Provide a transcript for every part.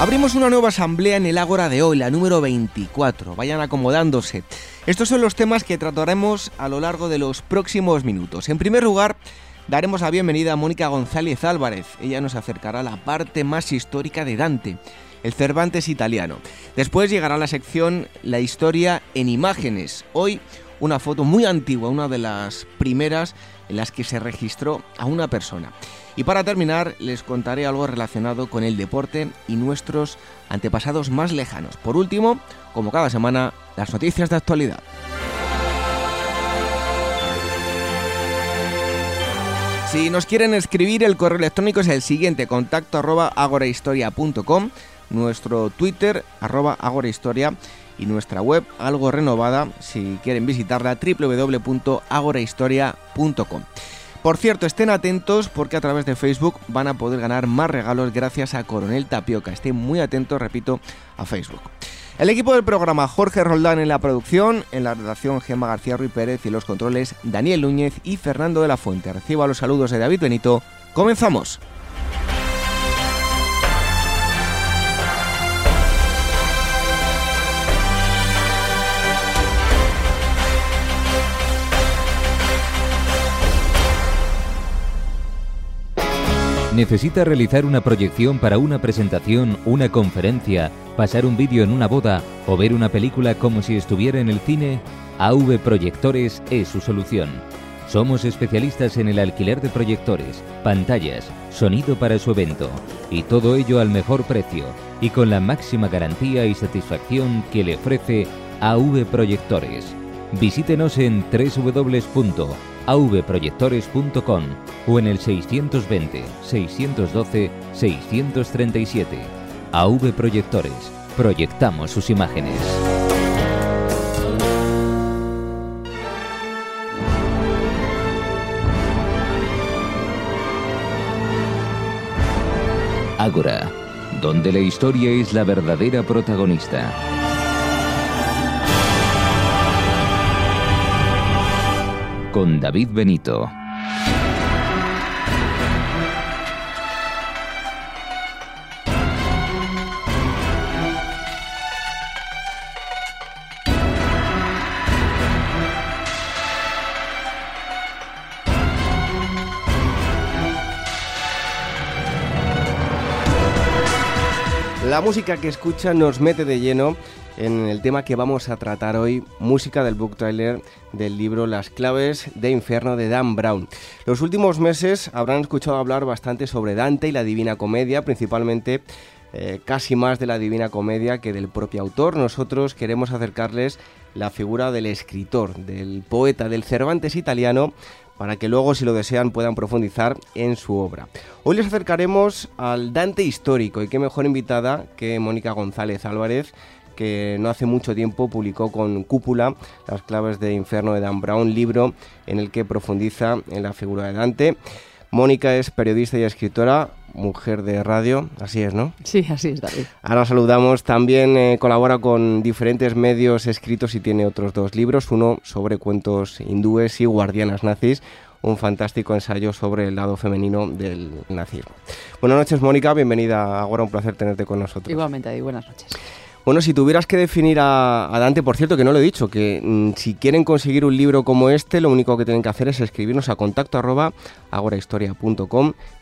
Abrimos una nueva asamblea en el Ágora de hoy, la número 24. Vayan acomodándose. Estos son los temas que trataremos a lo largo de los próximos minutos. En primer lugar, daremos la bienvenida a Mónica González Álvarez. Ella nos acercará a la parte más histórica de Dante, el Cervantes italiano. Después llegará la sección La historia en imágenes. Hoy una foto muy antigua, una de las primeras en las que se registró a una persona. Y para terminar, les contaré algo relacionado con el deporte y nuestros antepasados más lejanos. Por último, como cada semana, las noticias de actualidad. Si nos quieren escribir, el correo electrónico es el siguiente, contacto arroba agorahistoria.com, nuestro Twitter arroba y nuestra web algo renovada si quieren visitarla www.agorahistoria.com. Por cierto, estén atentos porque a través de Facebook van a poder ganar más regalos gracias a Coronel Tapioca. Estén muy atentos, repito, a Facebook. El equipo del programa Jorge Roldán en la producción, en la redacción Gemma García Ruiz Pérez y los controles Daniel Núñez y Fernando de la Fuente. Reciba los saludos de David Benito. Comenzamos. ¿Necesita realizar una proyección para una presentación, una conferencia, pasar un vídeo en una boda o ver una película como si estuviera en el cine? AV Proyectores es su solución. Somos especialistas en el alquiler de proyectores, pantallas, sonido para su evento y todo ello al mejor precio y con la máxima garantía y satisfacción que le ofrece AV Proyectores. Visítenos en www avproyectores.com o en el 620 612 637. AV Proyectores. Proyectamos sus imágenes. Ágora, donde la historia es la verdadera protagonista. Con David Benito. La música que escucha nos mete de lleno en el tema que vamos a tratar hoy, música del book trailer del libro Las claves de infierno de Dan Brown. Los últimos meses habrán escuchado hablar bastante sobre Dante y la Divina Comedia, principalmente eh, casi más de la Divina Comedia que del propio autor. Nosotros queremos acercarles la figura del escritor, del poeta, del Cervantes italiano, para que luego, si lo desean, puedan profundizar en su obra. Hoy les acercaremos al Dante histórico y qué mejor invitada que Mónica González Álvarez, que no hace mucho tiempo publicó con Cúpula Las claves de Inferno de Dan Brown, libro en el que profundiza en la figura de Dante. Mónica es periodista y escritora, mujer de radio, así es, ¿no? Sí, así es, David. Ahora saludamos, también eh, colabora con diferentes medios escritos y tiene otros dos libros, uno sobre cuentos hindúes y guardianas nazis, un fantástico ensayo sobre el lado femenino del nazismo. Buenas noches, Mónica, bienvenida. Ahora un placer tenerte con nosotros. Igualmente, David, buenas noches. Bueno, si tuvieras que definir a, Dante, por cierto, que no lo he dicho, que mm, si quieren conseguir un libro como este, lo único que tienen que hacer es escribirnos a contacto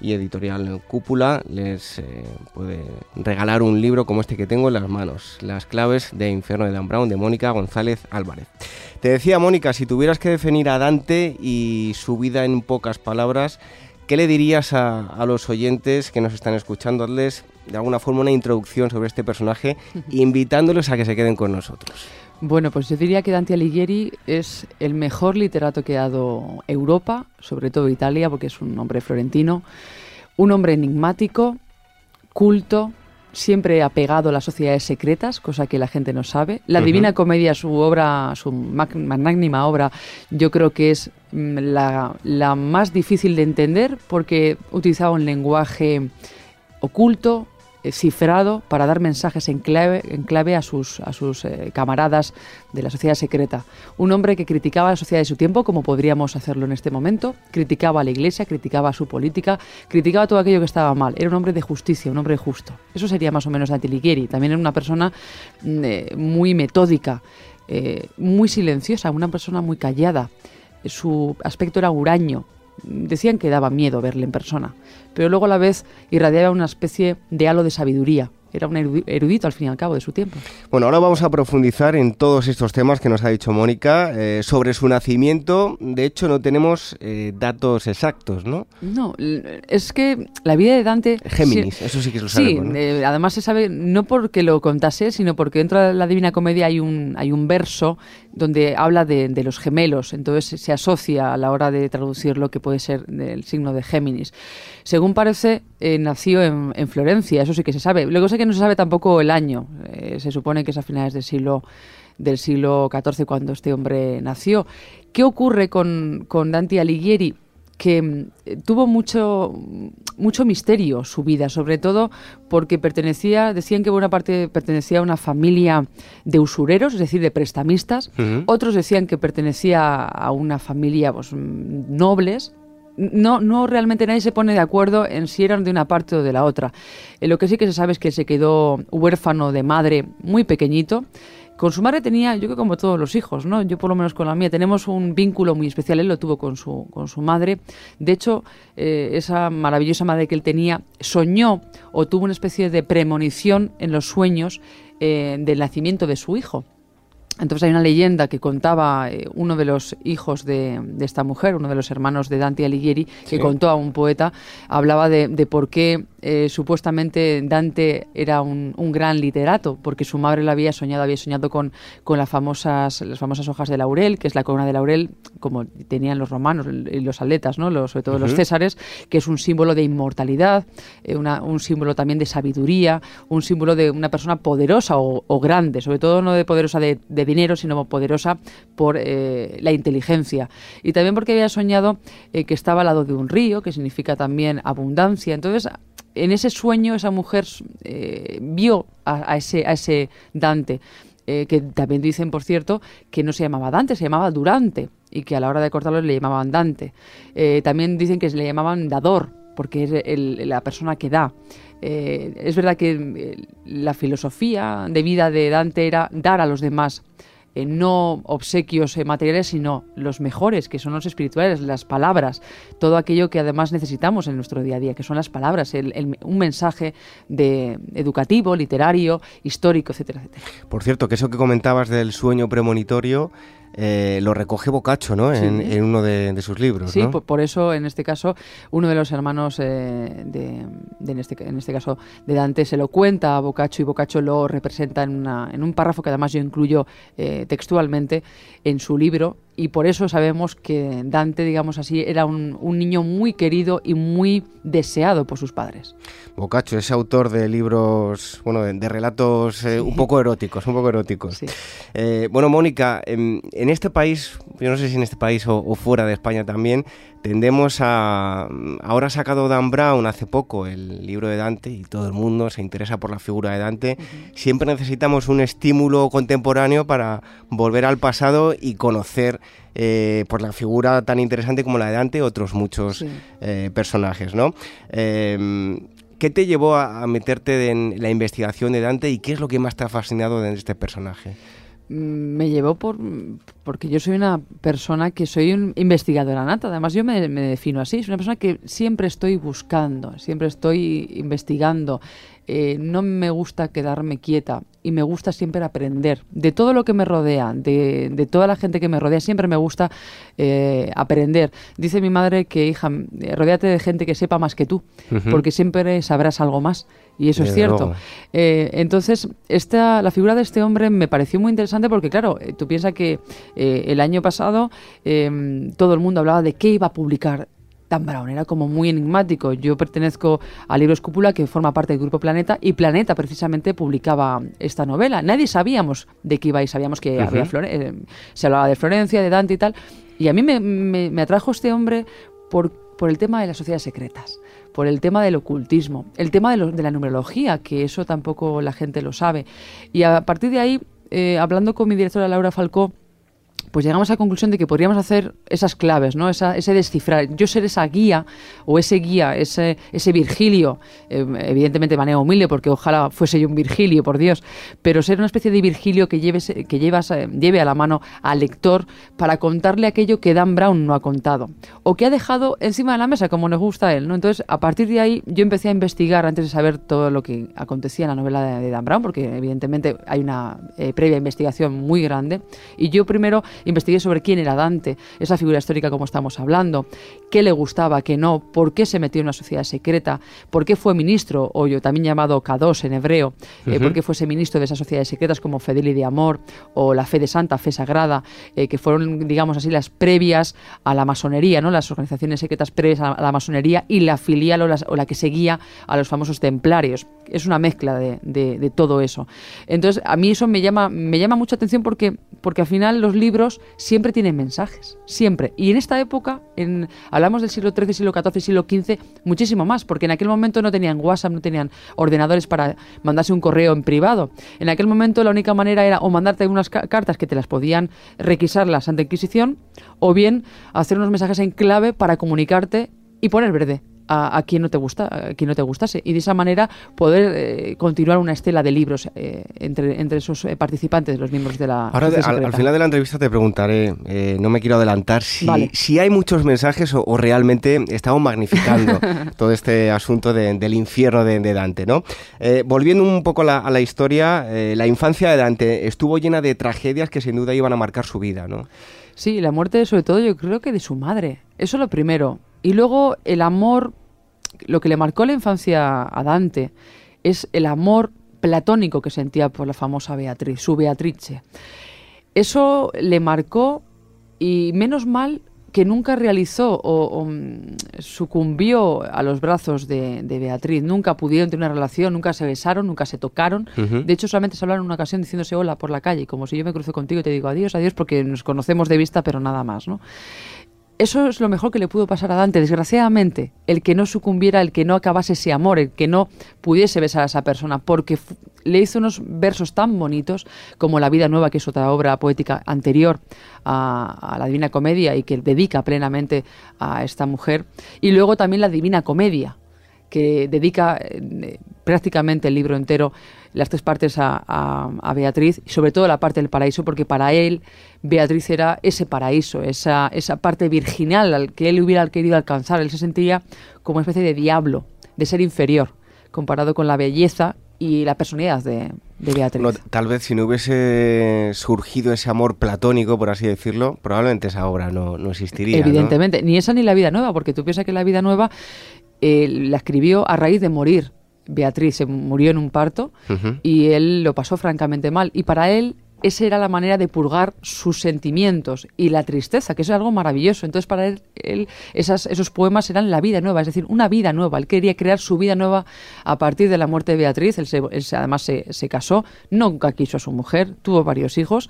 y Editorial Cúpula les eh, puede regalar un libro como este que tengo en las manos, Las claves de Infierno de Dan Brown, de Mónica González Álvarez. Te decía, Mónica, si tuvieras que definir a Dante y su vida en pocas palabras, ¿Qué le dirías a, los oyentes que nos están escuchando? De alguna forma una introducción sobre este personaje, invitándoles a que se queden con nosotros. Bueno, pues yo diría que Dante Alighieri es el mejor literato que ha dado Europa, sobre todo Italia, porque es un hombre florentino, un hombre enigmático, culto, siempre apegado a las sociedades secretas, cosa que la gente no sabe. La Divina Comedia, su obra, su magnágnima obra, yo creo que es mm, la, la más difícil de entender porque utilizaba un lenguaje oculto, cifrado para dar mensajes en clave, en clave a sus, a sus eh, camaradas de la sociedad secreta. Un hombre que criticaba a la sociedad de su tiempo, como podríamos hacerlo en este momento, criticaba a la iglesia, criticaba a su política, criticaba todo aquello que estaba mal. Era un hombre de justicia, un hombre justo. Eso sería más o menos Dante Alighieri. También era una persona mm, eh, muy metódica, muy silenciosa, una persona muy callada. Su aspecto era huraño, decían que daba miedo verle en persona, pero luego a la vez irradiaba una especie de halo de sabiduría era un erudito al fin y al cabo de su tiempo. Bueno, ahora vamos a profundizar en todos estos temas que nos ha dicho Mónica. Eh, sobre su nacimiento, de hecho, no tenemos eh, datos exactos, ¿no? No, es que la vida de Dante... Géminis, eso sí que lo sabemos. Sí, eh, además se sabe no porque lo contase, sino porque dentro de la Divina Comedia hay un, hay un verso donde habla de, los gemelos, entonces se asocia a la hora de traducir lo que puede ser el signo de Géminis. Según parece, nació en, en, Florencia, eso sí que se sabe. Luego sé que no se sabe tampoco el año. Eh, se supone que es a finales del siglo del siglo XIV cuando este hombre nació. ¿Qué ocurre con, con Dante Alighieri? Que mm, tuvo mucho, mucho misterio su vida, sobre todo porque pertenecía, decían que buena parte pertenecía a una familia de usureros, es decir, de prestamistas, otros decían que pertenecía a una familia pues, nobles, no, no realmente nadie se pone de acuerdo en si eran de una parte o de la otra. Eh, lo que sí que se sabe es que se quedó huérfano de madre muy pequeñito. Con su madre tenía, yo creo como todos los hijos, ¿no? Yo por lo menos con la mía, tenemos un vínculo muy especial, él lo tuvo con su, con su madre. De hecho, eh, esa maravillosa madre que él tenía soñó o tuvo una especie de premonición en los sueños eh, del nacimiento de su hijo. Entonces hay una leyenda que contaba eh, uno de los hijos de, esta mujer, uno de los hermanos de Dante Alighieri, que contó a un poeta, hablaba de, de por qué eh, supuestamente Dante era un, gran literato, porque su madre lo había soñado, había soñado con, con las, famosas, las famosas hojas de laurel, que es la corona de laurel, como tenían los romanos y los atletas, ¿no? los, sobre todo los césares, que es un símbolo de inmortalidad, eh, un símbolo también de sabiduría, un símbolo de una persona poderosa o, grande, sobre todo no de poderosa de, dinero, sino poderosa por eh, la inteligencia. Y también porque había soñado que estaba al lado de un río, que significa también abundancia. Entonces, en ese sueño esa mujer eh, vio a, ese, a ese Dante. Eh, que también dicen, por cierto, que no se llamaba Dante, se llamaba Durante, y que a la hora de cortarlo le llamaban Dante. Eh, también dicen que se le llamaban Dador, porque es la persona que da. Es verdad que la filosofía de vida de Dante era dar a los demás eh, no obsequios eh, materiales, sino los mejores, que son los espirituales, las palabras, todo aquello que además necesitamos en nuestro día a día, que son las palabras, un mensaje de educativo, literario, histórico, etcétera, etcétera. Por cierto, que eso que comentabas del sueño premonitorio, eh, lo recoge Boccaccio ¿no? En, uno de, sus libros. Sí, por, eso en este caso uno de los hermanos eh, de, en, este, en este caso de Dante se lo cuenta a Boccaccio y Boccaccio lo representa en, una, en un párrafo que además yo incluyo eh, textualmente en su libro y por eso sabemos que Dante, digamos así, era un, niño muy querido y muy deseado por sus padres. Boccaccio es autor de libros, bueno, de, relatos eh, un poco eróticos, un poco eróticos. Eh, bueno, Mónica, en, este país, yo no sé si en este país o, fuera de España también, tendemos a... Ahora ha sacado Dan Brown hace poco el libro de Dante y todo el mundo se interesa por la figura de Dante. Siempre necesitamos un estímulo contemporáneo para volver al pasado y conocer eh, por la figura tan interesante como la de Dante, otros muchos eh, personajes, ¿no? Em, ¿Qué te llevó a, meterte en la investigación de Dante y qué es lo que más te ha fascinado de este personaje? Mm, me llevó por porque yo soy una persona que soy un investigadora nata además yo me, me defino así soy una persona que siempre estoy buscando siempre estoy investigando eh, no me gusta quedarme quieta y me gusta siempre aprender de todo lo que me rodea, de, toda la gente que me rodea, siempre me gusta eh, aprender. Dice mi madre que, hija, eh, rodéate de gente que sepa más que tú, porque siempre sabrás algo más. Y eso es cierto. entonces, esta, la figura de este hombre me pareció muy interesante porque, claro, tú piensas que el año pasado todo el mundo hablaba de qué iba a publicar Dan Brown, era como muy enigmático. Yo pertenezco al libro Escúpula, que forma parte del Grupo Planeta, y Planeta precisamente publicaba esta novela. Nadie sabíamos de qué iba y sabíamos que había eh, se hablaba de Florencia, de Dante y tal. Y a mí me, atrajo este hombre por, por el tema de las sociedades secretas por el tema del ocultismo, el tema de, de, la numerología, que eso tampoco la gente lo sabe. Y a partir de ahí, eh, hablando con mi directora Laura Falcó, pues llegamos a la conclusión de que podríamos hacer esas claves, ¿no? ese descifrar. Yo ser esa guía o ese guía, ese, ese Virgilio, eh, evidentemente de manera humilde, porque ojalá fuese yo un Virgilio, por Dios, pero ser una especie de Virgilio que, lleves, que llevas, eh, lleve a la mano al lector para contarle aquello que Dan Brown no ha contado o que ha dejado encima de la mesa, como nos gusta a él. ¿no? Entonces, a partir de ahí, yo empecé a investigar antes de saber todo lo que acontecía en la novela de, Dan Brown, porque evidentemente hay una eh, previa investigación muy grande. Y yo primero investigué sobre quién era Dante, esa figura histórica como estamos hablando, qué le gustaba, qué no, por qué se metió en una sociedad secreta, por qué fue ministro, o yo también llamado K2 en hebreo, eh, por qué fuese ministro de esas sociedades secretas como Fedeli de Amor o la Fe de Santa, Fe Sagrada, eh, que fueron, digamos así, las previas a la masonería, ¿no? las organizaciones secretas previas a la masonería y la filial o, o la que seguía a los famosos templarios. Es una mezcla de, de, todo eso. Entonces, a mí eso me llama, me llama mucha atención porque, porque al final los libros siempre tienen mensajes, siempre. Y en esta época, en, hablamos del siglo XIII, siglo XIV, siglo XV, muchísimo más, porque en aquel momento no tenían WhatsApp, no tenían ordenadores para mandarse un correo en privado. En aquel momento la única manera era o mandarte unas cartas que te las podían requisar la Santa Inquisición, o bien hacer unos mensajes en clave para comunicarte y poner verde a, quien no te gusta, a quien no te gustase y de esa manera poder eh, continuar una estela de libros eh, entre, entre esos eh, participantes, los miembros de la. Ahora al, final de la entrevista te preguntaré, no me quiero adelantar si, si hay muchos mensajes o, realmente estamos magnificando todo este asunto del infierno de, Dante, ¿no? volviendo un poco a la historia, la infancia de Dante estuvo llena de tragedias que sin duda iban a marcar su vida, ¿no? Sí, la muerte sobre todo yo creo que de su madre. Eso lo primero. Y luego el amor, lo que le marcó la infancia a Dante es el amor platónico que sentía por la famosa Beatriz, su Beatrice. Eso le marcó y menos mal que nunca realizó o, mm, sucumbió a los brazos de, Beatriz. Nunca pudieron tener una relación, nunca se besaron, nunca se tocaron. De hecho, solamente se hablaron en una ocasión diciéndose hola por la calle, como si yo me cruzo contigo y te digo adiós, adiós, porque nos conocemos de vista, pero nada más, ¿no? Eso es lo mejor que le pudo pasar a Dante. Desgraciadamente, el que no sucumbiera, el que no acabase ese amor, el que no pudiese besar a esa persona, porque le hizo unos versos tan bonitos como La vida nueva, que es otra obra poética anterior a, la Divina Comedia y que dedica plenamente a esta mujer. Y luego también la Divina Comedia, que dedica eh, prácticamente el libro entero, las tres partes a, Beatriz, y sobre todo la parte del paraíso, porque para él Beatriz era ese paraíso, esa, esa parte virginal al que él hubiera querido alcanzar. Él se sentía como una especie de diablo, de ser inferior, comparado con la belleza y la personalidad de, Beatriz. tal vez si no hubiese surgido ese amor platónico, por así decirlo, probablemente esa obra no, no existiría. Evidentemente, ni esa ni la vida nueva, porque tú piensas que la vida nueva eh, la escribió a raíz de morir. Beatriz se murió en un parto y él lo pasó francamente mal. Y para él esa era la manera de purgar sus sentimientos y la tristeza, que eso es algo maravilloso. Entonces, para él, él esas, esos poemas eran la vida nueva, es decir, una vida nueva. Él quería crear su vida nueva a partir de la muerte de Beatriz. Él, además se, se, casó, nunca quiso a su mujer, tuvo varios hijos,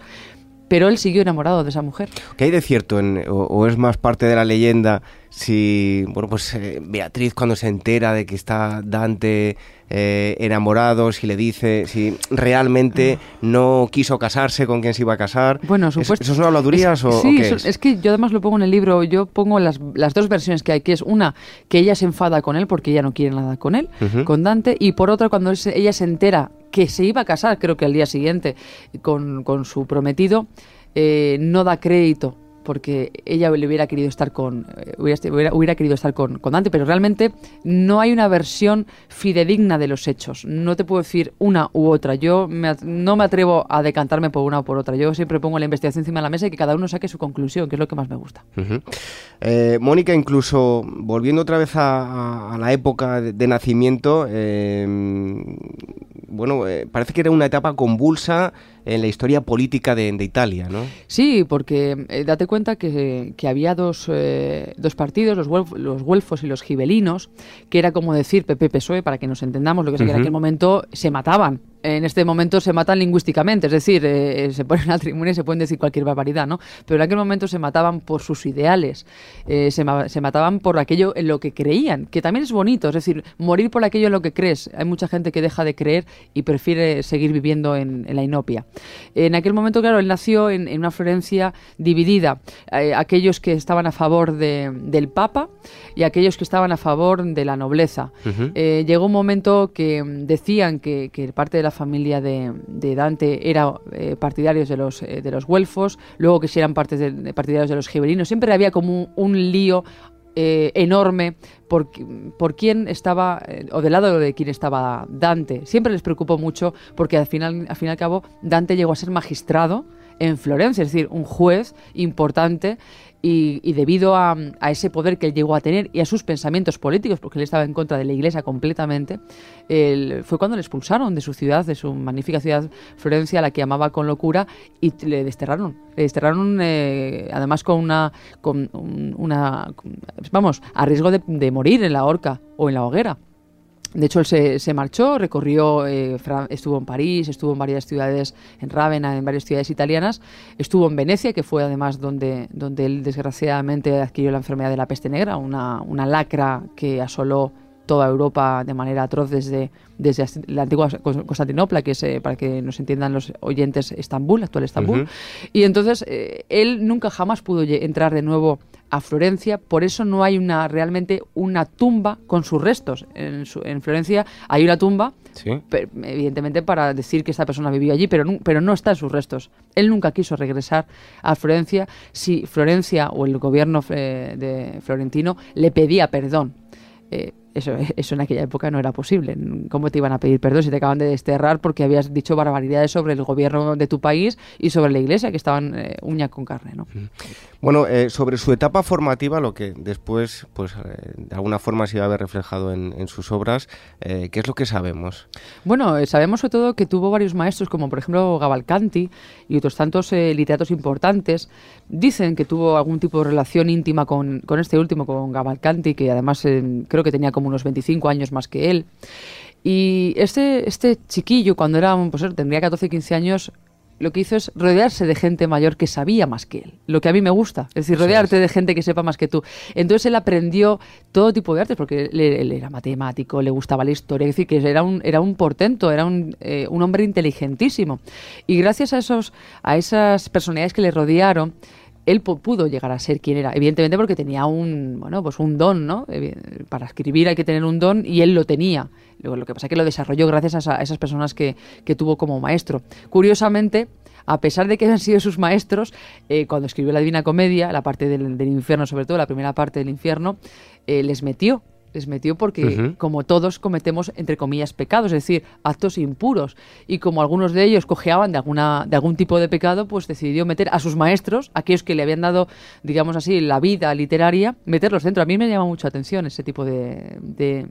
pero él siguió enamorado de esa mujer. ¿Qué hay de cierto o, es más parte de la leyenda si, bueno, pues eh, Beatriz cuando se entera de que está Dante eh, enamorado, si le dice, si realmente no quiso casarse con quien se iba a casar? Bueno, supuesto. ¿Eso son habladurías o, sí, qué es? que yo además lo pongo en el libro, yo pongo las, las, dos versiones que hay, que es una, que ella se enfada con él porque ella no quiere nada con él, con Dante, y por otra, cuando ella se entera que se iba a casar, creo que al día siguiente, con, con su prometido, eh, no da crédito porque ella le hubiera querido estar con eh, hubiera, querido estar con, con, Dante, pero realmente no hay una versión fidedigna de los hechos. No te puedo decir una u otra. Yo no me atrevo a decantarme por una o por otra. Yo siempre pongo la investigación encima de la mesa y que cada uno saque su conclusión, que es lo que más me gusta. Eh, Mónica, incluso volviendo otra vez a, la época de, nacimiento, eh, bueno, eh, parece que era una etapa convulsa en la historia política de, Italia, ¿no? Sí, porque eh, date cuenta que, había dos, eh, dos partidos, los, los güelfos y los gibelinos, que era como decir PP-PSOE, para que nos entendamos, lo que es que en aquel momento se mataban en este momento se matan lingüísticamente, es decir, eh, se ponen al tribuna y se pueden decir cualquier barbaridad, ¿no? Pero en aquel momento se mataban por sus ideales, eh, se, mataban por aquello en lo que creían, que también es bonito, es decir, morir por aquello en lo que crees. Hay mucha gente que deja de creer y prefiere seguir viviendo en, la inopia. En aquel momento, claro, él nació en, una Florencia dividida, eh, aquellos que estaban a favor del Papa y aquellos que estaban a favor de la nobleza. llegó un momento que decían que, que parte de la familia de, Dante era eh, partidarios de los, eh, de los güelfos, luego que si eran partes de, partidarios de los gibelinos. Siempre había como un, lío eh, enorme por, por quién estaba, o del lado de quién estaba Dante. Siempre les preocupó mucho porque al final, al fin y al cabo Dante llegó a ser magistrado en Florencia, es decir, un juez importante y, debido a, ese poder que él llegó a tener y a sus pensamientos políticos, porque él estaba en contra de la iglesia completamente, fue cuando le expulsaron de su ciudad, de su magnífica ciudad Florencia, la que amaba con locura, y le desterraron. Le desterraron eh, además con una, con una, vamos, a riesgo de morir en la horca o en la hoguera. De hecho, él se, marchó, recorrió, eh, estuvo en París, estuvo en varias ciudades, en Rávena, en varias ciudades italianas, estuvo en Venecia, que fue además donde, donde él desgraciadamente adquirió la enfermedad de la peste negra, una, una lacra que asoló toda Europa de manera atroz desde, desde la antigua Constantinopla, que es, eh, para que nos entiendan los oyentes, Estambul, actual Estambul. Y entonces eh, él nunca jamás pudo entrar de nuevo a Florencia, por eso no hay una realmente una tumba con sus restos. En, en Florencia hay una tumba, evidentemente para decir que esta persona vivió allí, pero no, pero no está en sus restos. Él nunca quiso regresar a Florencia si Florencia o el gobierno eh, de Florentino le pedía perdón. Eso, eso en aquella época no era posible. ¿Cómo te iban a pedir perdón si te acaban de desterrar porque habías dicho barbaridades sobre el gobierno de tu país y sobre la iglesia, que estaban eh, uña con carne? ¿no? Bueno, eh, sobre su etapa formativa, lo que después, pues eh, de alguna forma se iba a ver reflejado en, sus obras, ¿qué es lo que sabemos? Bueno, sabemos sobre todo que tuvo varios maestros, como por ejemplo Gavalcanti y otros tantos literatos importantes. Dicen que tuvo algún tipo de relación íntima con, con este último, con Gavalcanti, que además creo que tenía como unos 25 años más que él. Y este, este chiquillo, cuando era, pues, tendría 14, 15 años, lo que hizo es rodearse de gente mayor que sabía más que él. Lo que a mí me gusta. Es decir, rodearte de gente que sepa más que tú. Entonces él aprendió todo tipo de artes, porque él, era matemático, le gustaba la historia. Es decir, que era un, era un portento, era un, eh, un hombre inteligentísimo. Y gracias a, esos, a esas personalidades que le rodearon, él pudo llegar a ser quien era, evidentemente porque tenía un, bueno, pues un don, ¿no? Para escribir hay que tener un don y él lo tenía. Luego, lo que pasa es que lo desarrolló gracias a, esas personas que, tuvo como maestro. Curiosamente, a pesar de que hayan sido sus maestros, eh, cuando escribió la Divina Comedia, la parte del, infierno, sobre todo la primera parte del infierno, eh, les metió les metió porque, como todos, cometemos, entre comillas, pecados, es decir, actos impuros. Y como algunos de ellos cojeaban de, alguna, de algún tipo de pecado, pues decidió meter a sus maestros, aquellos que le habían dado, digamos así, la vida literaria, meterlos dentro. A mí me llama mucha atención ese tipo de, de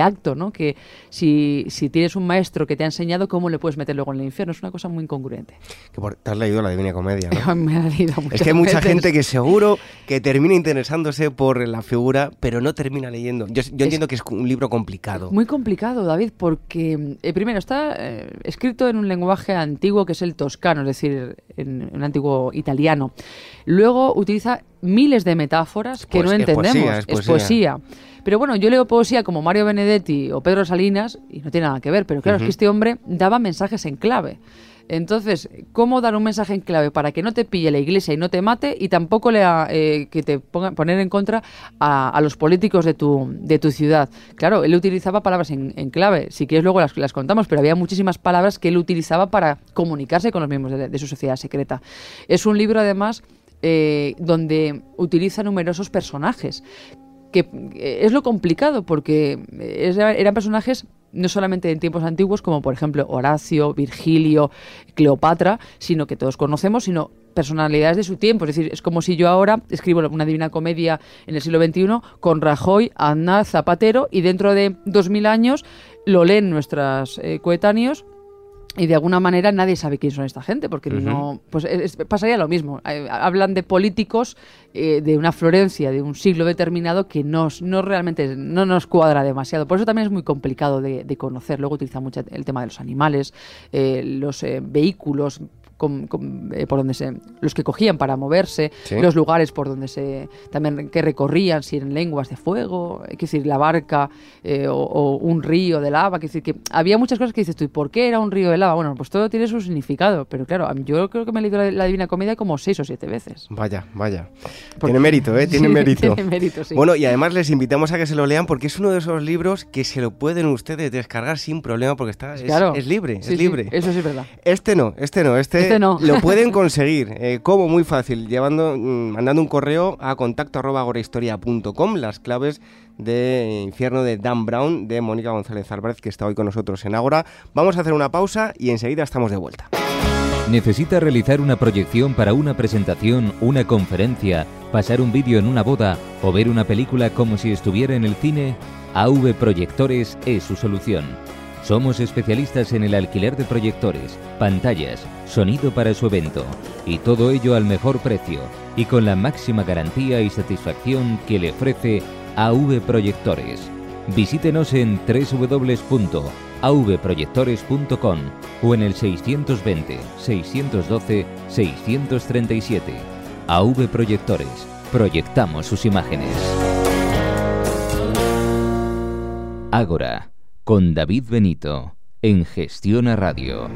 acto, ¿no? Que si, si, tienes un maestro que te ha enseñado, ¿cómo le puedes meter luego en el infierno? Es una cosa muy incongruente. Que por, te has leído la Divina Comedia, ¿no? Me ha leído Es que hay mucha gente que seguro que termina interesándose por la figura, pero no termina leyendo. Yo, entiendo que es un libro complicado. Muy complicado, David, porque eh, primero está eh, escrito en un lenguaje antiguo que es el toscano, es decir, en un antiguo italiano. Luego utiliza miles de metáforas que no entendemos. Es poesía. Pero bueno, yo leo poesía como Mario Benedetti o Pedro Salinas y no tiene nada que ver, pero claro, es que este hombre daba mensajes en clave. Entonces, ¿cómo dar un mensaje en clave para que no te pille la iglesia y no te mate y tampoco le, eh, que te ponga, poner en contra a, los políticos de tu, de tu ciudad? Claro, él utilizaba palabras en, clave, si quieres luego las, las contamos, pero había muchísimas palabras que él utilizaba para comunicarse con los miembros de su sociedad secreta. Es un libro además eh, donde utiliza numerosos personajes que eh, es lo complicado porque eran personajes no solamente en tiempos antiguos como por ejemplo Horacio, Virgilio, Cleopatra, sino que todos conocemos, sino personalidades de su tiempo. Es decir, es como si yo ahora escribo una divina comedia en el siglo XXI con Rajoy, Aznar, Zapatero y dentro de dos mil años lo leen nuestros coetáneos y de alguna manera nadie sabe quién son esta gente, porque no, pues pasaría lo mismo. Eh, hablan de políticos eh, de una Florencia de un siglo determinado que nos, no realmente no nos cuadra demasiado. Por eso también es muy complicado de, conocer. Luego utiliza mucho el tema de los animales, eh, los vehículos eh, por donde se los que cogían para moverse, los lugares por donde se también que recorrían, si eran lenguas de fuego, es decir, la barca eh, o, un río de lava, es decir, que había muchas cosas que dices tú, ¿y por qué era un río de lava? Bueno, pues todo tiene su significado, pero claro, yo creo que me he leído la, Divina Comedia como seis o siete veces. Vaya, vaya. tiene mérito, ¿eh? Tiene mérito. Tiene mérito, sí. Bueno, y además les invitamos a que se lo lean porque es uno de esos libros que se lo pueden ustedes descargar sin problema porque está es, es libre, es libre. eso sí es verdad. Este no, este no, este, este no. lo pueden conseguir. Eh, ¿Cómo? Muy fácil. Llevando, mm, mandando un correo a contacto arroba las claves de Infierno de Dan Brown de Mónica González Álvarez, que está hoy con nosotros en Ágora. Vamos a hacer una pausa y enseguida estamos de vuelta. ¿Necesita realizar una proyección para una presentación, una conferencia, pasar un vídeo en una boda o ver una película como si estuviera en el cine? AV Proyectores es su solución. Somos especialistas en el alquiler de proyectores, pantallas, sonido para su evento y todo ello al mejor precio y con la máxima garantía y satisfacción que le ofrece AV Proyectores. Visítenos en www.avproyectores.com o en el 620 612 637. AV Proyectores. Proyectamos sus imágenes. Ágora con David Benito en Gestión a Radio.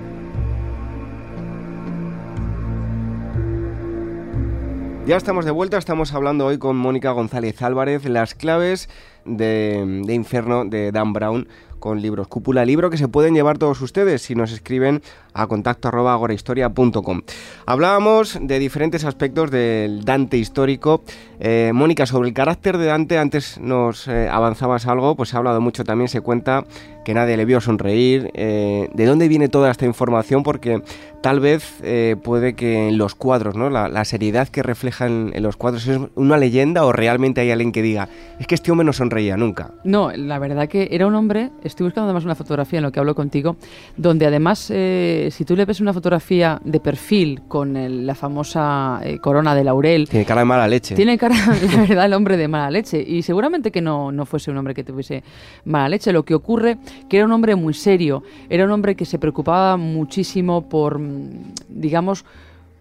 Ya estamos de vuelta, estamos hablando hoy con Mónica González Álvarez, las claves de, de Inferno de Dan Brown con libros Cúpula Libro que se pueden llevar todos ustedes si nos escriben a contacto arroba agorahistoria.com. Hablábamos de diferentes aspectos del Dante histórico. Eh, Mónica, sobre el carácter de Dante, antes nos eh, avanzabas algo, pues se ha hablado mucho también, se cuenta que nadie le vio sonreír. Eh, ¿De dónde viene toda esta información? Porque tal vez puede que en los cuadros, ¿no? La, seriedad que reflejan en los cuadros es una leyenda o realmente hay alguien que diga, es que este hombre no sonreía nunca. No, la verdad que era un hombre, estoy buscando además una fotografía en lo que hablo contigo, donde además si tú le ves una fotografía de perfil con la famosa eh, corona de laurel... Tiene cara de mala leche. Tiene cara, la verdad, el hombre de mala leche. Y seguramente que no, no fuese un hombre que tuviese mala leche. Lo que ocurre que era un hombre muy serio. Era un hombre que se preocupaba muchísimo por, mm, digamos,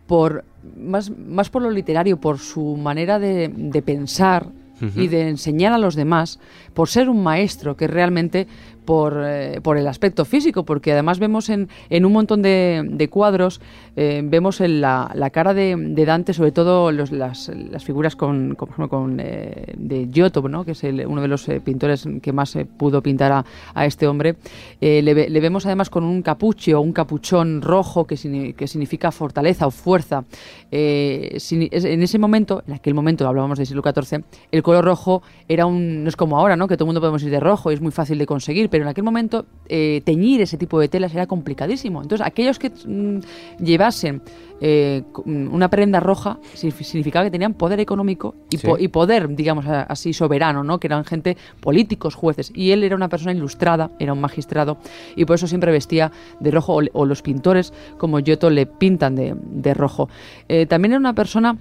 por más, más por lo literario, por su manera de, de pensar, y de enseñar a los demás por ser un maestro que realmente por, eh, por el aspecto físico, porque además vemos en, en un montón de, de cuadros, eh, vemos en la, la cara de, de, Dante, sobre todo los, las, las, figuras con, con, con eh, de Giotto, ¿no? que es uno de los pintores que más pudo pintar a, a este hombre, le, vemos además con un capucho, un capuchón rojo que, que significa fortaleza o fuerza. en ese momento, en aquel momento, hablábamos del siglo XIV, el color rojo era un, no es como ahora, ¿no? que todo el mundo podemos ir de rojo y es muy fácil de conseguir, pero en aquel momento eh, teñir ese tipo de telas era complicadísimo. Entonces, aquellos que mm, llevasen eh, una prenda roja significaba que tenían poder económico y, poder, digamos así, soberano, ¿no? que eran gente, políticos, jueces. Y él era una persona ilustrada, era un magistrado, y por eso siempre vestía de rojo, o, los pintores como Giotto le pintan de, rojo. Eh, también era una persona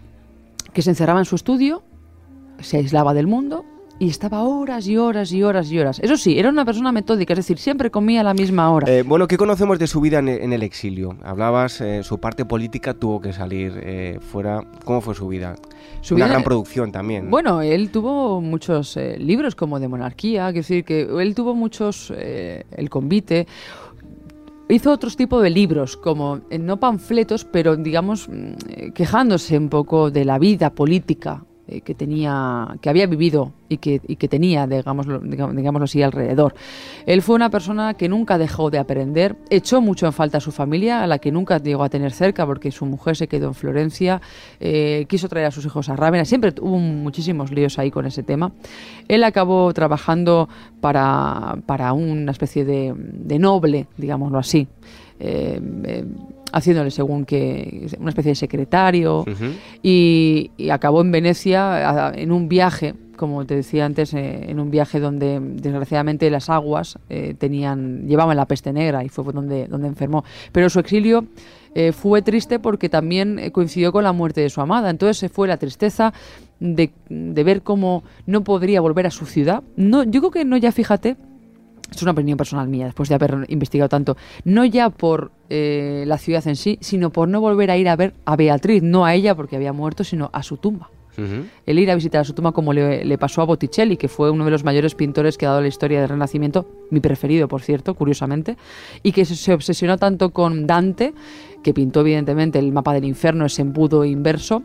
que se encerraba en su estudio, se aislaba del mundo, y estaba horas y horas y horas y horas. Eso sí, era una persona metódica, es decir, siempre comía a la misma hora. Eh, bueno, ¿qué conocemos de su vida en, el exilio? Hablabas, eh, su parte política tuvo que salir eh, fuera. ¿Cómo fue su vida? Su una gran producción también. Bueno, él tuvo muchos libros como de monarquía, es decir, que él tuvo muchos, el convite. Hizo otros tipos de libros, como no panfletos, pero digamos mm, quejándose un poco de la vida política eh, que tenía, que había vivido y que, y que tenía, digámoslo, digámoslo así, alrededor. Él fue una persona que nunca dejó de aprender, echó mucho en falta a su familia, a la que nunca llegó a tener cerca porque su mujer se quedó en Florencia, eh, quiso traer a sus hijos a Rávena, siempre hubo muchísimos líos ahí con ese tema. Él acabó trabajando para, para una especie de, de noble, digámoslo así. Eh, haciéndole según que una especie de secretario y, acabó en Venecia en un viaje como te decía antes, eh, en un viaje donde desgraciadamente las aguas eh, tenían llevaban la peste negra y fue donde, donde enfermó. Pero su exilio eh, fue triste porque también coincidió con la muerte de su amada. Entonces se fue la tristeza de, de ver cómo no podría volver a su ciudad. No, yo creo que no ya, fíjate, es una opinión personal mía, después de haber investigado tanto, no ya por eh, la ciudad en sí, sino por no volver a ir a ver a Beatriz, no a ella porque había muerto, sino a su tumba. El ir a visitar a su tumba como le, pasó a Botticelli, que fue uno de los mayores pintores que ha dado la historia del Renacimiento, mi preferido, por cierto, curiosamente, y que se, se obsesionó tanto con Dante, que pintó evidentemente el mapa del infierno, ese embudo inverso,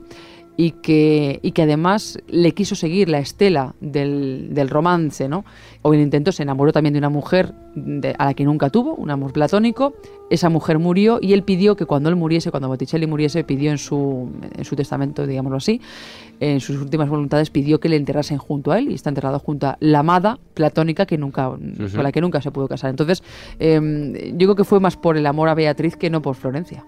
y que, y que además le quiso seguir la estela del, del romance, ¿no? O el intento se enamoró también de una mujer a la que nunca tuvo, un amor platónico. Esa mujer murió y él pidió que cuando él muriese, cuando Botticelli muriese, pidió en su, en su testamento, digámoslo así, en sus últimas voluntades, pidió que le enterrasen junto a él y está enterrado junto a la amada platónica que nunca, con la que nunca se pudo casar. Entonces, em, yo creo que fue más por el amor a Beatriz que no por Florencia.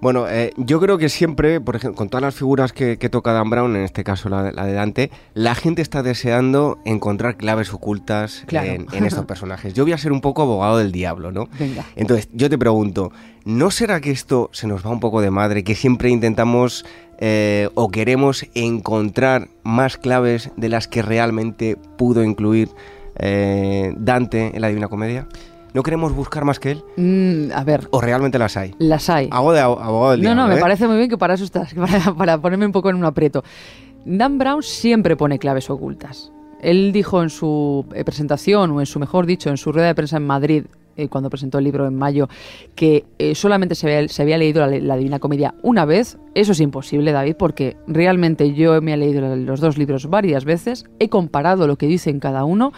Bueno, eh, yo creo que siempre, por ejemplo, con todas las figuras que, toca Dan Brown, en este caso la, de Dante, la gente está deseando encontrar claves ocultas en, estos personajes. Yo voy a ser un poco abogado del diablo, ¿no? Venga. Entonces, yo te pregunto, ¿no será que esto se nos va un poco de madre, que siempre intentamos eh, o queremos encontrar más claves de las que realmente pudo incluir eh, Dante en la Divina Comedia? ¿No queremos buscar más que él? Mm, a ver. ¿O realmente las hay? Las hay. Hago de abogado del No, no, me ¿eh? parece muy bien que para eso estás, para, ponerme un poco en un aprieto. Dan Brown siempre pone claves ocultas. Él dijo en su eh, presentación, o en su mejor dicho, en su rueda de prensa en Madrid, eh, cuando presentó el libro en mayo, que solamente se había, se había leído la, Divina Comedia una vez. Eso es imposible, David, porque realmente yo me he leído los dos libros varias veces, he comparado lo que dicen cada uno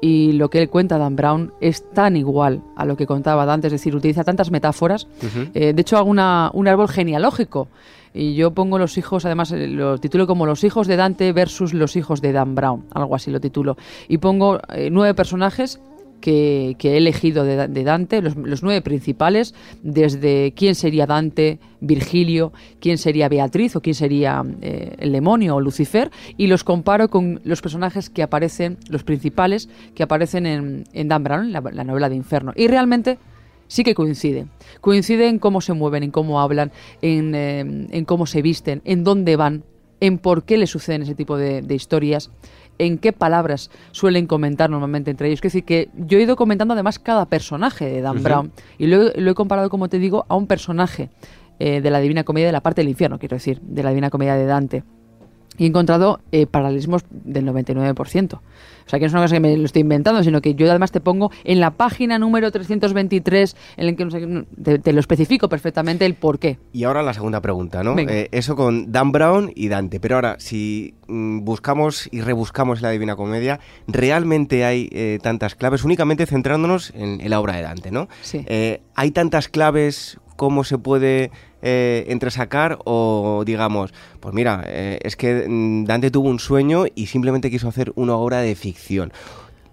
y lo que él cuenta, Dan Brown, es tan igual a lo que contaba Dante, es decir, utiliza tantas metáforas. Eh, de hecho, hago una, un árbol genealógico y yo pongo los hijos, además eh, lo titulo como los hijos de Dante versus los hijos de Dan Brown, algo así lo titulo. Y pongo eh, nueve personajes que, he elegido de, Dante, los, nueve principales, desde quién sería Dante, Virgilio, quién sería Beatriz o quién sería eh, el demonio o Lucifer, y los comparo con los personajes que aparecen, los principales, que aparecen en, Dan Brown, la, novela de Inferno. Y realmente sí que coincide. Coincide en cómo se mueven, en cómo hablan, en, eh, cómo se visten, en dónde van, en por qué le suceden ese tipo de historias en qué palabras suelen comentar normalmente entre ellos. Es decir, que yo he ido comentando además cada personaje de Dan Brown y lo, he comparado, como te digo, a un personaje eh, de la Divina Comedia de la parte del infierno, quiero decir, de la Divina Comedia de Dante. Y he encontrado eh, paralelismos del 99%. O sea, que no es una cosa que me lo estoy inventando, sino que yo además te pongo en la página número 323, en el que te, lo especifico perfectamente el por qué. Y ahora la segunda pregunta, ¿no? Eh, eso con Dan Brown y Dante. Pero ahora, si mm, buscamos y rebuscamos la Divina Comedia, realmente hay eh, tantas claves, únicamente centrándonos en, la obra de Dante, ¿no? Sí. Hay tantas claves, ¿cómo se puede eh, entresacar o digamos, pues mira, eh, es que mm, Dante tuvo un sueño y simplemente quiso hacer una obra de ficción.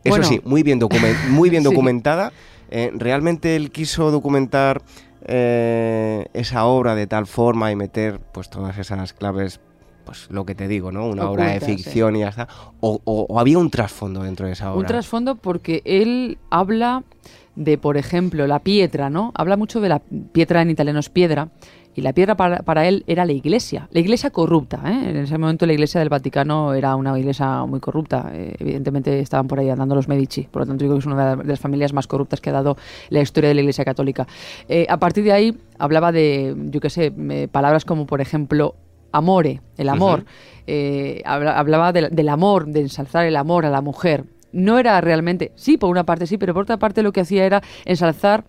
Eso sí, muy bien, muy bien documentada. Eh, realmente él quiso documentar esa obra de tal forma y meter pues todas esas claves pues lo que te digo, ¿no? Una obra de ficción y ya está. O, había un trasfondo dentro de esa obra. Un trasfondo porque él habla de, por ejemplo, la piedra, ¿no? Habla mucho de la piedra en italiano es piedra, y la piedra para, él era la iglesia, la iglesia corrupta. ¿eh? En ese momento la iglesia del Vaticano era una iglesia muy corrupta. Eh, evidentemente estaban por ahí andando los Medici, por lo tanto digo que es una de las familias más corruptas que ha dado la historia de la iglesia católica. Eh, a partir de ahí hablaba de, yo qué sé, palabras como por ejemplo amore, el amor. hablaba del amor, de ensalzar el amor a la mujer no era realmente, sí, por una parte sí, pero por otra parte lo que hacía era ensalzar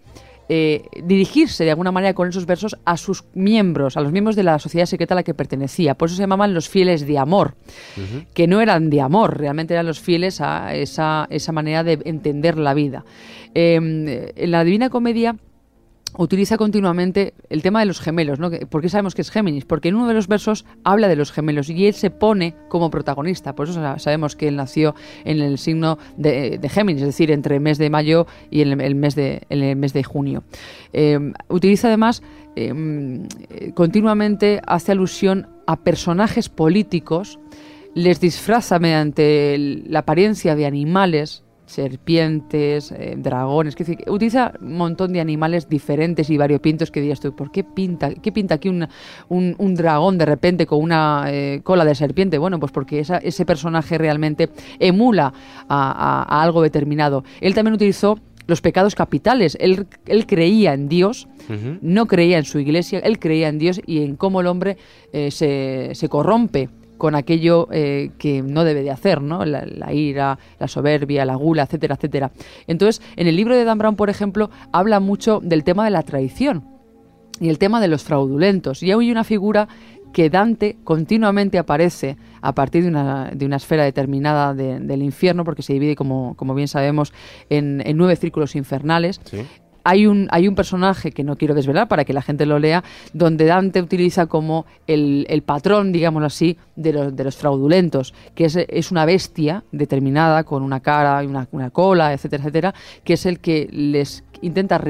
eh, dirigirse de alguna manera con esos versos a sus miembros, a los miembros de la sociedad secreta a la que pertenecía. Por eso se llamaban los fieles de amor, que no eran de amor, realmente eran los fieles a esa, esa manera de entender la vida. Em, en la Divina Comedia utiliza continuamente el tema de los gemelos, ¿no? ¿Por qué sabemos que es Géminis? Porque en uno de los versos habla de los gemelos y él se pone como protagonista. Por eso sabemos que él nació en el signo de, Géminis, es decir, entre el mes de mayo y el, mes, de, el mes de junio. Eh, utiliza además eh, continuamente, hace alusión a personajes políticos les disfraza mediante la apariencia de animales, serpientes, eh, dragones, que utiliza un montón de animales diferentes y variopintos que dirías tú, ¿por qué pinta, qué pinta aquí un, un, dragón de repente con una eh, cola de serpiente? Bueno, pues porque ese personaje realmente emula a, algo determinado. Él también utilizó los pecados capitales. Él, él creía en Dios, no creía en su iglesia, él creía en Dios y en cómo el hombre eh, se, se corrompe con aquello eh, que no debe de hacer, ¿no? La, ira, la soberbia, la gula, etcétera, etcétera. Entonces, en el libro de Dan Brown, por ejemplo, habla mucho del tema de la traición y el tema de los fraudulentos. Y hay una figura que Dante continuamente aparece a partir de una, de una esfera determinada del infierno, porque se divide, como, como bien sabemos, en, nueve círculos infernales hay un, hay un personaje que no quiero desvelar para que la gente lo lea, donde Dante utiliza como el, el patrón, digámoslo así, de los, de los fraudulentos, que es, es, una bestia determinada con una cara y una, una cola, etcétera, etcétera, que es el que les intenta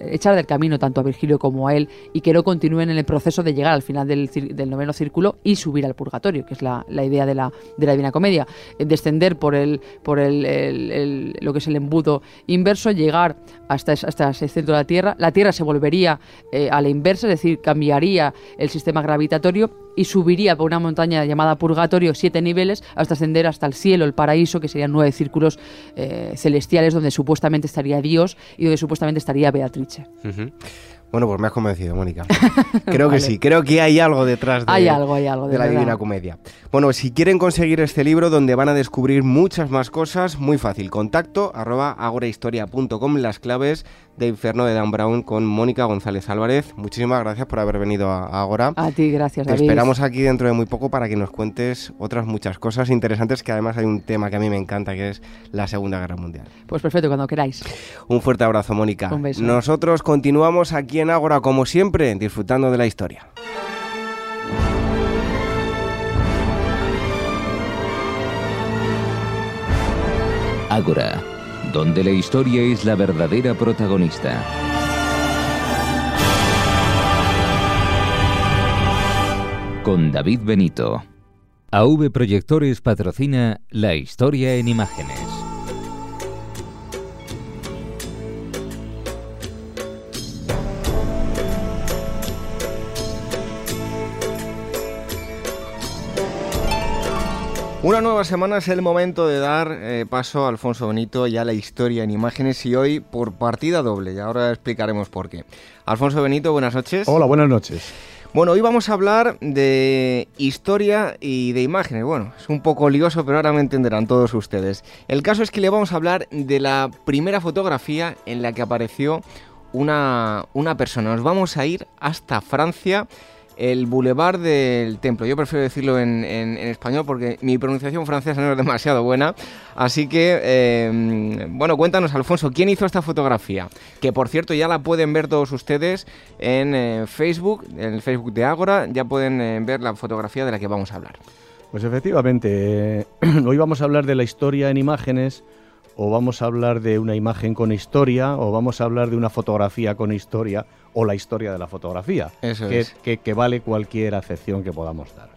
echar del camino tanto a Virgilio como a él y que no continúen en el proceso de llegar al final del, noveno círculo y subir al purgatorio, que es la, idea de la, de la Divina Comedia. Descender por, el, por el, lo que es el embudo inverso, llegar hasta, hasta centro de la Tierra. La Tierra se volvería eh, a la inversa, es decir, cambiaría el sistema gravitatorio y subiría por una montaña llamada Purgatorio siete niveles hasta ascender hasta el cielo, el paraíso, que serían nueve círculos eh, celestiales donde supuestamente estaría Dios y donde supuestamente estaría Beatrice. Bueno, pues me has convencido, Mónica. Creo que sí, creo que hay algo detrás de, hay algo, hay algo, de, la Divina Comedia. Bueno, si quieren conseguir este libro donde van a descubrir muchas más cosas, muy fácil. Contacto arroba agorahistoria.com, las claves de Inferno de Dan Brown con Mónica González Álvarez. Muchísimas gracias por haber venido a Agora. A ti, gracias. Te esperamos aquí dentro de muy poco para que nos cuentes otras muchas cosas interesantes, que además hay un tema que a mí me encanta, que es la Segunda Guerra Mundial. Pues perfecto, cuando queráis. Un fuerte abrazo, Mónica. Un beso. Nosotros continuamos aquí en Ágora, como siempre, disfrutando de la historia. Ágora donde la historia es la verdadera protagonista. Con David Benito. AV Proyectores patrocina La historia en imágenes. Una nueva semana es el momento de dar eh, paso a Alfonso Benito y a la historia en imágenes y hoy por partida doble y ahora explicaremos por qué. Alfonso Benito, buenas noches. Hola, buenas noches. Bueno, hoy vamos a hablar de historia y de imágenes. Bueno, es un poco lioso, pero ahora me entenderán todos ustedes. El caso es que le vamos a hablar de la primera fotografía en la que apareció una, una persona. Nos vamos a ir hasta Francia el Boulevard del Templo. Yo prefiero decirlo en, español porque mi pronunciación francesa no es demasiado buena. Así que, em, bueno, cuéntanos, Alfonso, ¿quién hizo esta fotografía? Que por cierto ya la pueden ver todos ustedes en eh, Facebook, en el Facebook de Ágora, ya pueden eh, ver la fotografía de la que vamos a hablar. Pues efectivamente, eh, hoy vamos a hablar de la historia en imágenes o vamos a hablar de una imagen con historia, o vamos a hablar de una fotografía con historia, o la historia de la fotografía, que, que, vale cualquier acepción que podamos dar.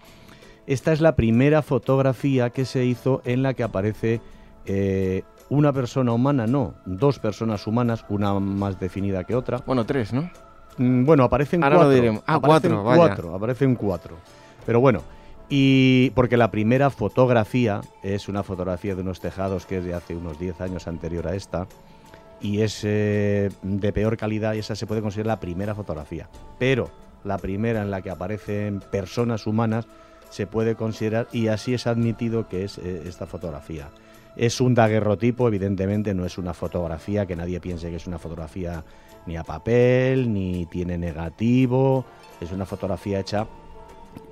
Esta es la primera fotografía que se hizo en la que aparece eh, una persona humana, no, dos personas humanas, una más definida que otra. Bueno, tres, ¿no? Mm, bueno, aparecen Ahora cuatro. Lo diremos. Ah, cuatro, vaya. cuatro, aparecen cuatro. Pero bueno, y porque la primera fotografía es una fotografía de unos tejados que es de hace unos 10 años anterior a esta y es de peor calidad y esa se puede considerar la primera fotografía. Pero la primera en la que aparecen personas humanas se puede considerar y así es admitido que es eh, esta fotografía. Es un daguerrotipo, evidentemente no es una fotografía que nadie piense que es una fotografía ni a papel, ni tiene negativo, es una fotografía hecha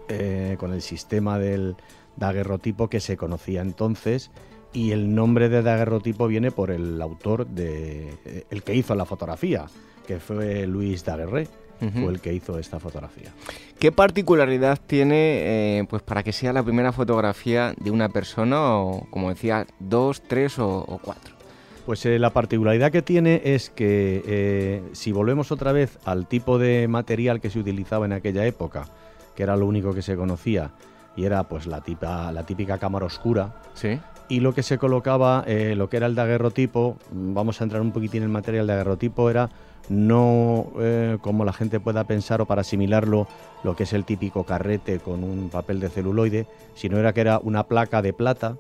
eh, con el sistema del daguerrotipo que se conocía entonces y el nombre de daguerrotipo viene por el autor de eh, el que hizo la fotografía, que fue Luis Daguerre. Fue el que hizo esta fotografía. ¿Qué particularidad tiene eh, pues para que sea la primera fotografía de una persona o, como decía, dos, tres o, cuatro? Pues la particularidad que tiene es que si volvemos otra vez al tipo de material que se utilizaba en aquella época, que era lo único que se conocía, y era pues la, tipa, la típica cámara oscura. Sí. Y lo que se colocaba, eh, lo que era el daguerrotipo, vamos a entrar un poquitín en materia, el daguerrotipo era no eh, como la gente pueda pensar o para asimilarlo lo que es el típico carrete con un papel de celuloide, sino era que era una placa de plata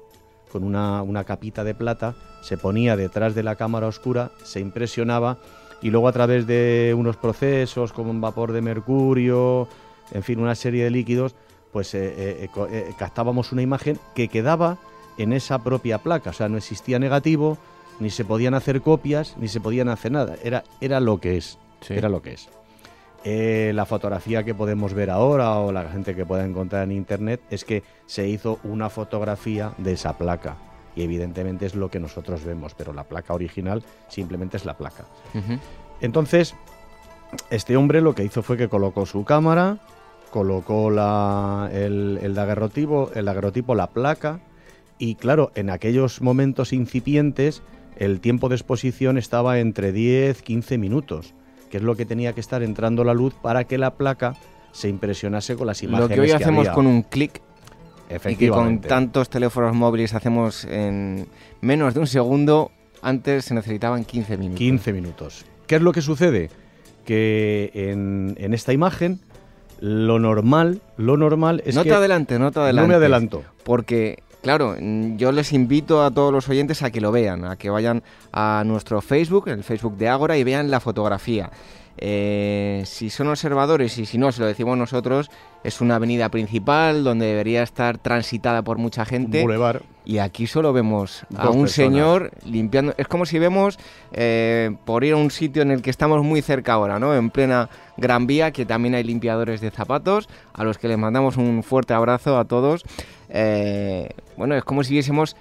con una, una capita de plata, se ponía detrás de la cámara oscura, se impresionaba y luego a través de unos procesos como un vapor de mercurio, en fin, una serie de líquidos, pues eh, eh, captábamos una imagen que quedaba en esa propia placa, o sea, no existía negativo, ni se podían hacer copias, ni se podían hacer nada. Era, era lo que es. Era lo que es. Eh, la fotografía que podemos ver ahora o la gente que pueda encontrar en internet es que se hizo una fotografía de esa placa. Y evidentemente es lo que nosotros vemos, pero la placa original simplemente es la placa. Entonces, este hombre lo que hizo fue que colocó su cámara, colocó la, el, el, daguerrotipo, el daguerrotipo, la placa, y claro, en aquellos momentos incipientes el tiempo de exposición estaba entre 10 15 minutos, que es lo que tenía que estar entrando la luz para que la placa se impresionase con las imágenes. Lo que hoy hacemos con un clic y que con tantos teléfonos móviles hacemos en menos de un segundo, antes se necesitaban 15 minutos. 15 minutos. ¿Qué es lo que sucede? Que en, en esta imagen lo normal, lo normal es no que... No te adelante, no te adelante. No me adelanto. Porque Claro, yo les invito a todos los oyentes a que lo vean, a que vayan a nuestro Facebook, el Facebook de Ágora, y vean la fotografía. Eh, si son observadores y si no, se lo decimos nosotros, es una avenida principal donde debería estar transitada por mucha gente. Un boulevard. Y aquí solo vemos a un señor limpiando. Es como si vemos eh, por ir a un sitio en el que estamos muy cerca ahora, ¿no? En plena Gran Vía, que también hay limpiadores de zapatos, a los que les mandamos un fuerte abrazo a todos. Eh, bueno, es como si viésemos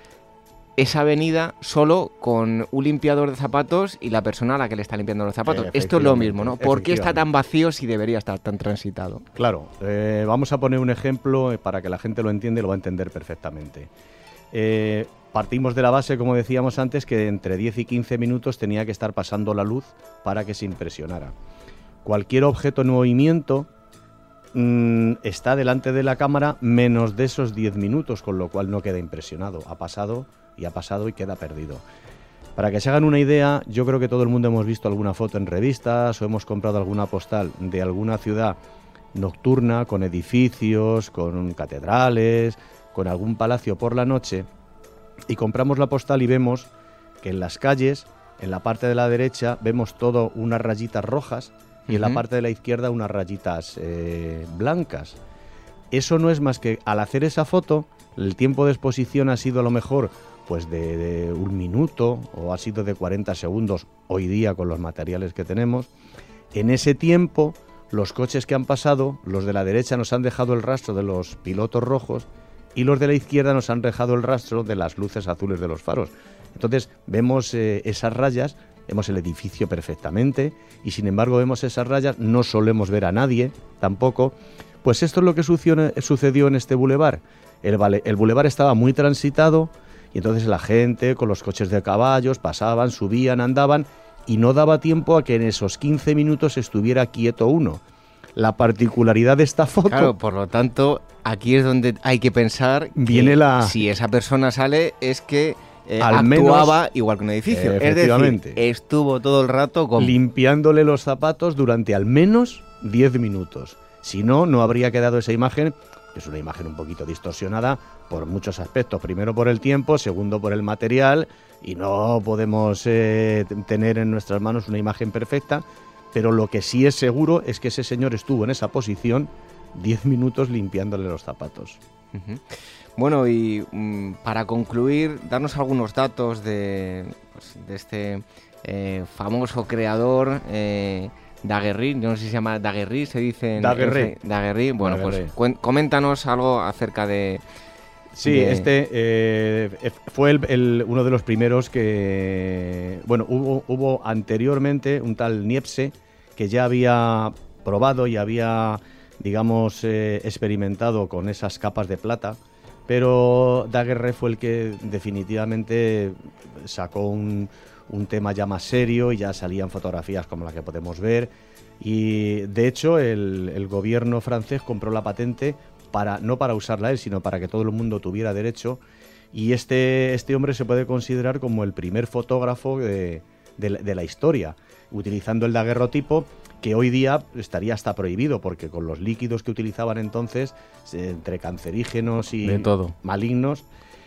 esa avenida solo con un limpiador de zapatos y la persona a la que le está limpiando los zapatos. Esto es lo mismo, ¿no? ¿Por qué está tan vacío si debería estar tan transitado? Claro, eh, vamos a poner un ejemplo eh, para que la gente lo entienda y lo va a entender perfectamente. partimos de la base, como decíamos antes, que entre 10 y 15 minutos tenía que estar pasando la luz para que se impresionara. Cualquier objeto en movimiento Mm, está delante de la cámara menos de esos 10 minutos, con lo cual no queda impresionado. Ha pasado y ha pasado y queda perdido. Para que se hagan una idea, yo creo que todo el mundo hemos visto alguna foto en revistas o hemos comprado alguna postal de alguna ciudad nocturna con edificios, con catedrales, con algún palacio por la noche y compramos la postal y vemos que en las calles, en la parte de la derecha, vemos todo unas rayitas rojas y en la parte de la izquierda unas rayitas eh, blancas. Eso no es más que al hacer esa foto, el tiempo de exposición ha sido a lo mejor pues de, un minuto o ha sido de 40 segundos hoy día con los materiales que tenemos. En ese tiempo, los coches que han pasado, los de la derecha nos han dejado el rastro de los pilotos rojos y los de la izquierda nos han dejado el rastro de las luces azules de los faros. Entonces vemos eh, esas rayas vemos el edificio perfectamente y sin embargo vemos esas rayas, no solemos ver a nadie tampoco. Pues esto es lo que sucedió en este bulevar. El, el bulevar estaba muy transitado y entonces la gente con los coches de caballos pasaban, subían, andaban y no daba tiempo a que en esos 15 minutos estuviera quieto uno. La particularidad de esta foto. Claro, por lo tanto, aquí es donde hay que pensar viene la... si esa persona sale es que eh, actuaba igual que un edificio. Es decir, estuvo todo el rato limpiándole los zapatos durante al menos 10 minutos. Si no, no habría quedado esa imagen. Es una imagen un poquito distorsionada por muchos aspectos. Primero por el tiempo, segundo por el material. Y no podemos eh, tener en nuestras manos una imagen perfecta. Pero lo que sí es seguro es que ese señor estuvo en esa posición 10 minutos limpiándole los zapatos. Bueno, y mm, para concluir, darnos algunos datos de, pues, este eh, famoso creador. Eh, Daguerri, no sé si se llama Daguerri, se dice. Daguerri. Daguerri. Bueno, pues coméntanos algo acerca de. Sí, este eh, fue el, uno de los primeros que. Bueno, hubo, hubo anteriormente un tal Niepce que ya había probado y había, digamos, eh, experimentado con esas capas de plata pero Daguerre fue el que definitivamente sacó un, tema ya más serio y ya salían fotografías como la que podemos ver. Y de hecho el, gobierno francés compró la patente para, no para usarla él, sino para que todo el mundo tuviera derecho. Y este, este hombre se puede considerar como el primer fotógrafo de, de la historia, utilizando el daguerrotipo que hoy día estaría hasta prohibido, porque con los líquidos que utilizaban entonces, entre cancerígenos y malignos,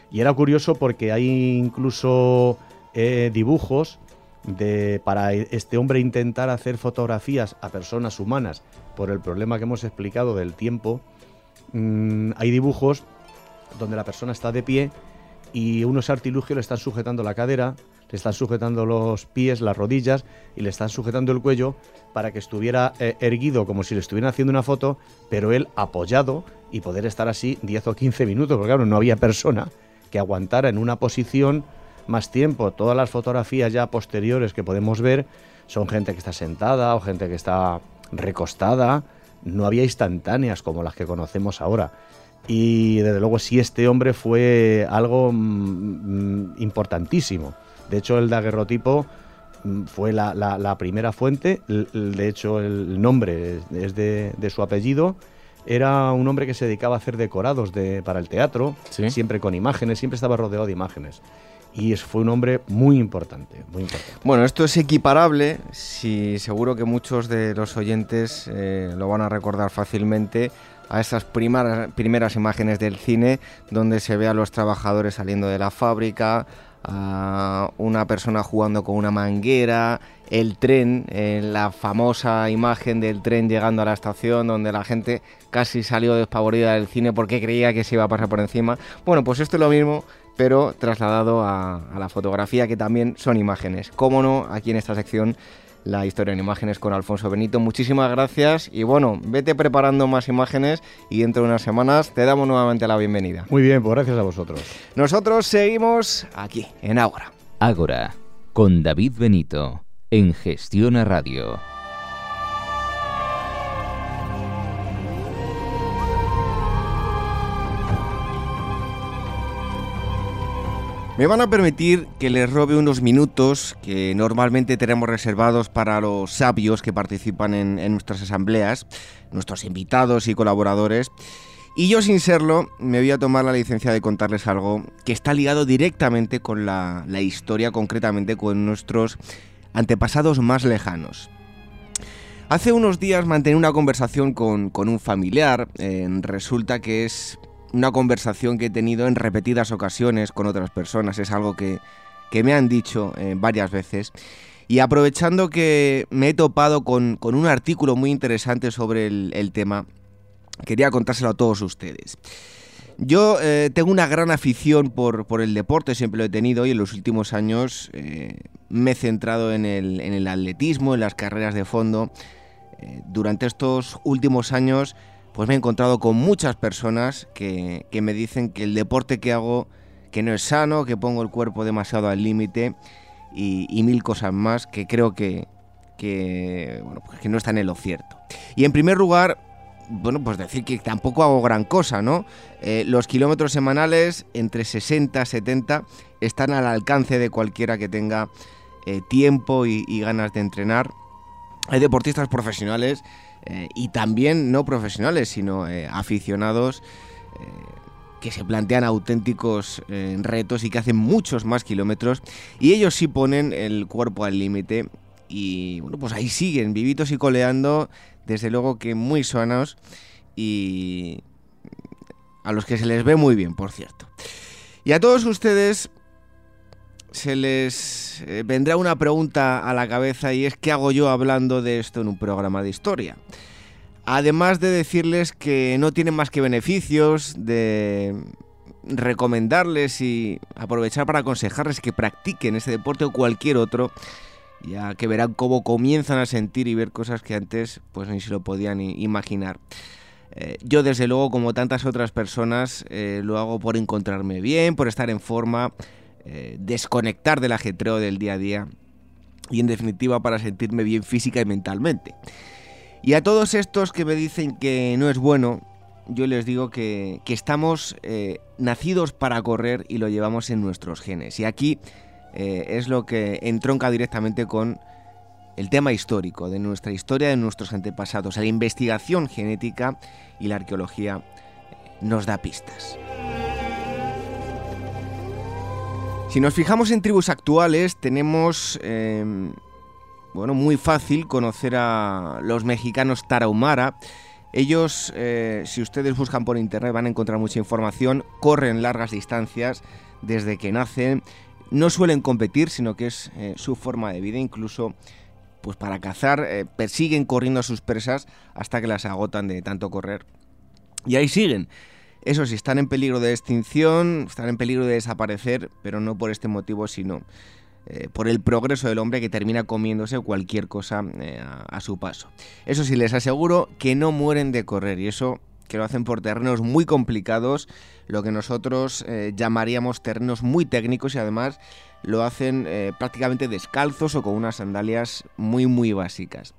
y era curioso porque hay incluso eh, dibujos de, para este hombre intentar hacer fotografías a personas humanas por el problema que hemos explicado del tiempo. Mm, hay dibujos donde la persona está de pie y unos artilugios le están sujetando la cadera le están sujetando los pies, las rodillas y le están sujetando el cuello para que estuviera eh, erguido como si le estuvieran haciendo una foto, pero él apoyado y poder estar así 10 o 15 minutos, porque claro, no había persona que aguantara en una posición más tiempo. Todas las fotografías ya posteriores que podemos ver son gente que está sentada o gente que está recostada. No había instantáneas como las que conocemos ahora. Y desde luego sí este hombre fue algo mm, mm, importantísimo. De hecho, el daguerrotipo mm, fue la, primera fuente, de hecho el nombre es de, su apellido. Era un hombre que se dedicaba a hacer decorados para el teatro, siempre con imágenes, siempre estaba rodeado de imágenes y fue un hombre muy importante, muy importante. Bueno, esto es equiparable, si seguro que muchos de los oyentes eh, lo van a recordar fácilmente, a esas primeras, primeras imágenes del cine donde se ve a los trabajadores saliendo de la fábrica, a una persona jugando con una manguera, el tren, eh, la famosa imagen del tren llegando a la estación donde la gente casi salió despavorida del cine porque creía que se iba a pasar por encima. Bueno, pues esto es lo mismo, pero trasladado a, a la fotografía que también son imágenes. Cómo no, aquí en esta sección la historia en imágenes con Alfonso Benito. Muchísimas gracias y bueno, vete preparando más imágenes y dentro de unas semanas te damos nuevamente la bienvenida. Muy bien, pues gracias a vosotros. Nosotros seguimos aquí, en Ágora. Ágora, con David Benito, en Gestiona Radio. Me van a permitir que les robe unos minutos que normalmente tenemos reservados para los sabios que participan en, nuestras asambleas, nuestros invitados y colaboradores. Y yo sin serlo me voy a tomar la licencia de contarles algo que está ligado directamente con la, historia, concretamente con nuestros antepasados más lejanos. Hace unos días mantení una conversación con, un familiar. resulta que es una conversación que he tenido en repetidas ocasiones con otras personas, es algo que, me han dicho eh, varias veces. Y aprovechando que me he topado con, un artículo muy interesante sobre el, tema, quería contárselo a todos ustedes. Yo eh, tengo una gran afición por, el deporte, siempre lo he tenido y en los últimos años eh, me he centrado en el, en el, atletismo, en las carreras de fondo. durante estos últimos años pues me he encontrado con muchas personas que, me dicen que el deporte que hago que no es sano, que pongo el cuerpo demasiado al límite y, mil cosas más que creo que, pues que, no están en lo cierto. Y en primer lugar, bueno, pues decir que tampoco hago gran cosa, ¿no? Eh, los kilómetros semanales, entre 60 y 70, están al alcance de cualquiera que tenga eh, tiempo y ganas de entrenar. Hay deportistas profesionales eh, y también no profesionales, sino eh, aficionados eh, que se plantean auténticos retos y que hacen muchos más kilómetros y ellos sí ponen el cuerpo al límite y bueno, pues ahí siguen, vivitos y coleando, desde luego que muy sanos y a los que se les ve muy bien, por cierto. Y a todos ustedes se les eh, vendrá una pregunta a la cabeza y es ¿qué hago yo hablando de esto en un programa de historia? Además de decirles que no tienen más que beneficios, de recomendarles y aprovechar para aconsejarles que practiquen ese deporte o cualquier otro, ya que verán cómo comienzan a sentir y ver cosas que antes pues ni se lo podían imaginar. Eh, yo desde luego, como tantas otras personas, eh, lo hago por encontrarme bien, por estar en forma, eh, desconectar del ajetreo del día a día y en definitiva para sentirme bien física y mentalmente. Y a todos estos que me dicen que no es bueno, yo les digo que, estamos eh, nacidos para correr y lo llevamos en nuestros genes. Y aquí eh, es lo que entronca directamente con el tema histórico, de nuestra historia, de nuestros antepasados, la investigación genética y la arqueología nos da pistas. Si nos fijamos en tribus actuales, tenemos em, bueno, muy fácil conocer a los mexicanos Tarahumara. Ellos, eh, si ustedes buscan por internet, van a encontrar mucha información. Corren largas distancias desde que nacen. No suelen competir, sino que es eh, su forma de vida. Incluso, pues para cazar, eh, persiguen corriendo a sus presas hasta que las agotan de tanto correr. Y ahí siguen. Eso sí, están en peligro de extinción, están en peligro de desaparecer, pero no por este motivo, sino eh, por el progreso del hombre que termina comiéndose cualquier cosa eh, a, su paso. Eso sí, les aseguro que no mueren de correr y eso que lo hacen por terrenos muy complicados, lo que nosotros eh, llamaríamos terrenos muy técnicos y además lo hacen prácticamente descalzos o con unas sandalias muy muy básicas.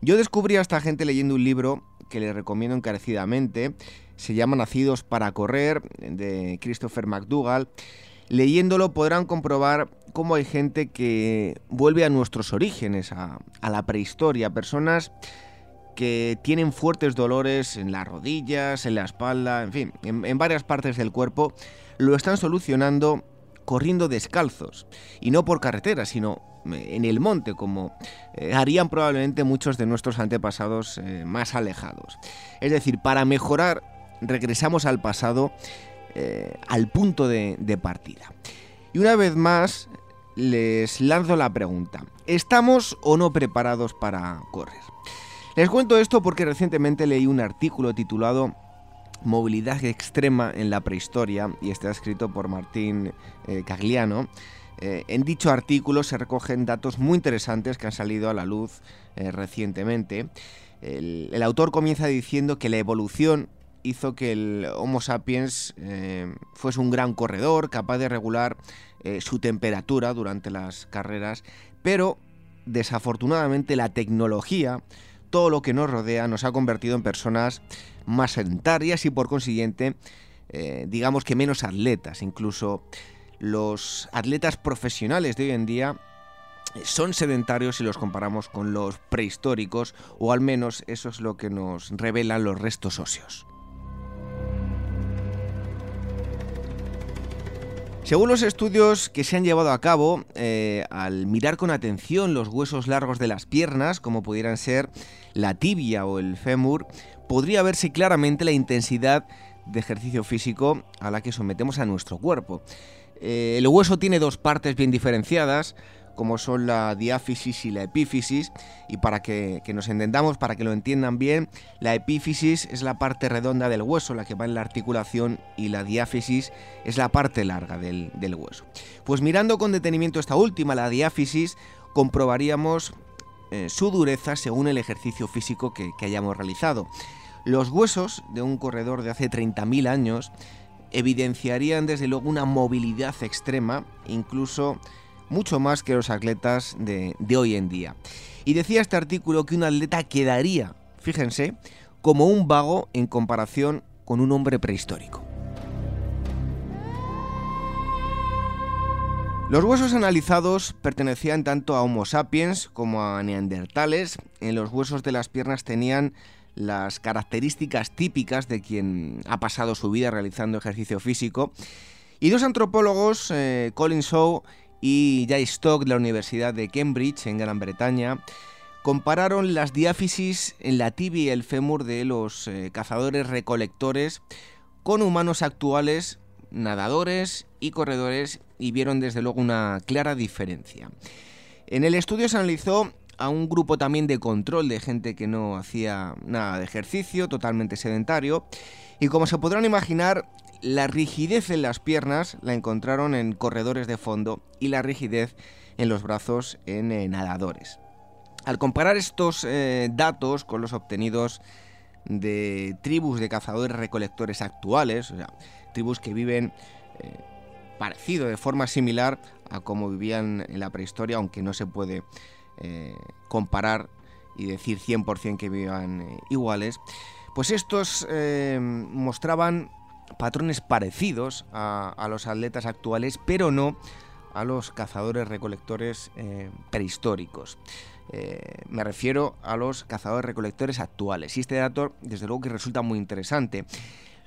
Yo descubrí a esta gente leyendo un libro que les recomiendo encarecidamente, se llama Nacidos para Correr, de Christopher McDougall. Leyéndolo podrán comprobar cómo hay gente que vuelve a nuestros orígenes, a, la prehistoria, personas que tienen fuertes dolores en las rodillas, en la espalda, en fin, en, varias partes del cuerpo, lo están solucionando corriendo descalzos. Y no por carretera, sino eh, en el monte, como eh, harían probablemente muchos de nuestros antepasados eh, más alejados. Es decir, para mejorar, regresamos al pasado, al punto de partida. Y una vez más, les lanzo la pregunta. ¿Estamos o no preparados para correr? Les cuento esto porque recientemente leí un artículo titulado Movilidad extrema en la prehistoria y está escrito por Martín eh, Cagliano. Eh, en dicho artículo se recogen datos muy interesantes que han salido a la luz eh, recientemente. el, autor comienza diciendo que la evolución hizo que el Homo sapiens eh, fuese un gran corredor, capaz de regular eh, su temperatura durante las carreras, pero desafortunadamente la tecnología, todo lo que nos rodea, nos ha convertido en personas más sedentarias y por consiguiente, eh, digamos que menos atletas. Incluso los atletas profesionales de hoy en día son sedentarios si los comparamos con los prehistóricos, o al menos eso es lo que nos revelan los restos óseos. Según los estudios que se han llevado a cabo, eh, al mirar con atención los huesos largos de las piernas, como pudieran ser la tibia o el fémur, podría verse claramente la intensidad de ejercicio físico a la que sometemos a nuestro cuerpo. Eh, el hueso tiene dos partes bien diferenciadas, como son la diáfisis y la epífisis. Y para que, nos entendamos, para que lo entiendan bien, la epífisis es la parte redonda del hueso, la que va en la articulación, y la diáfisis es la parte larga del, hueso. Pues mirando con detenimiento esta última, la diáfisis, comprobaríamos eh, su dureza según el ejercicio físico que, que hayamos realizado. Los huesos de un corredor de hace 30.000 años evidenciarían desde luego una movilidad extrema, incluso mucho más que los atletas de, hoy en día. Y decía este artículo que un atleta quedaría, fíjense, como un vago en comparación con un hombre prehistórico. Los huesos analizados pertenecían tanto a Homo sapiens como a neandertales. En los huesos de las piernas tenían las características típicas de quien ha pasado su vida realizando ejercicio físico. Y dos antropólogos, eh, Colin Shaw y Jay Stock de la Universidad de Cambridge, en Gran Bretaña, compararon las diáfisis en la tibia y el fémur de los eh, cazadores recolectores con humanos actuales, nadadores y corredores, y vieron desde luego una clara diferencia. En el estudio se analizó a un grupo también de control de gente que no hacía nada de ejercicio, totalmente sedentario, y como se podrán imaginar, la rigidez en las piernas la encontraron en corredores de fondo y la rigidez en los brazos en eh, nadadores. Al comparar estos eh, datos con los obtenidos de tribus de cazadores recolectores actuales, o sea, tribus que viven eh, parecido, de forma similar a como vivían en la prehistoria, aunque no se puede comparar y decir 100% que vivían iguales, pues estos mostraban patrones parecidos a, los atletas actuales, pero no a los cazadores recolectores eh, prehistóricos. Eh, me refiero a los cazadores recolectores actuales. Y este dato, desde luego, que resulta muy interesante.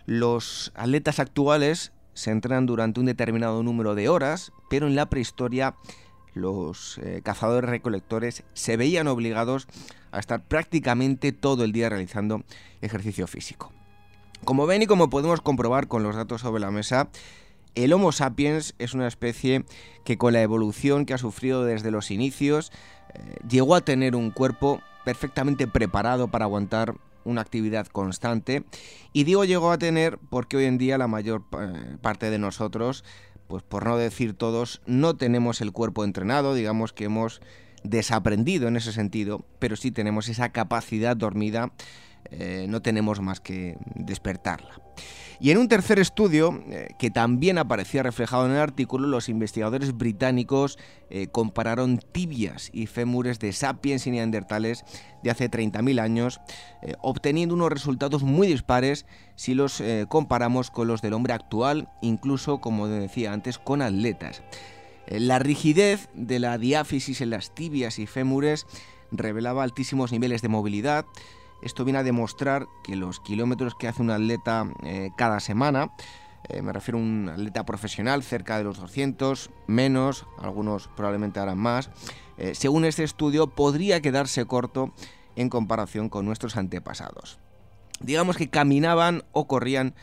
Los atletas actuales se entrenan durante un determinado número de horas, pero en la prehistoria los eh, cazadores recolectores se veían obligados a estar prácticamente todo el día realizando ejercicio físico. Como ven y como podemos comprobar con los datos sobre la mesa, el Homo sapiens es una especie que con la evolución que ha sufrido desde los inicios eh, llegó a tener un cuerpo perfectamente preparado para aguantar una actividad constante. Y digo llegó a tener porque hoy en día la mayor eh, parte de nosotros pues por no decir todos, no tenemos el cuerpo entrenado, digamos que hemos desaprendido en ese sentido, pero sí tenemos esa capacidad dormida, eh, no tenemos más que despertarla. Y en un tercer estudio, eh, que también aparecía reflejado en el artículo, los investigadores británicos eh, compararon tibias y fémures de sapiens y neandertales de hace 30.000 años, obteniendo unos resultados muy dispares si los comparamos con los del hombre actual, incluso, como decía antes, con atletas. La rigidez de la diáfisis en las tibias y fémures revelaba altísimos niveles de movilidad, esto viene a demostrar que los kilómetros que hace un atleta eh, cada semana, eh, me refiero a un atleta profesional, cerca de los 200, menos, algunos probablemente harán más, eh, según este estudio podría quedarse corto en comparación con nuestros antepasados. Digamos que caminaban o corrían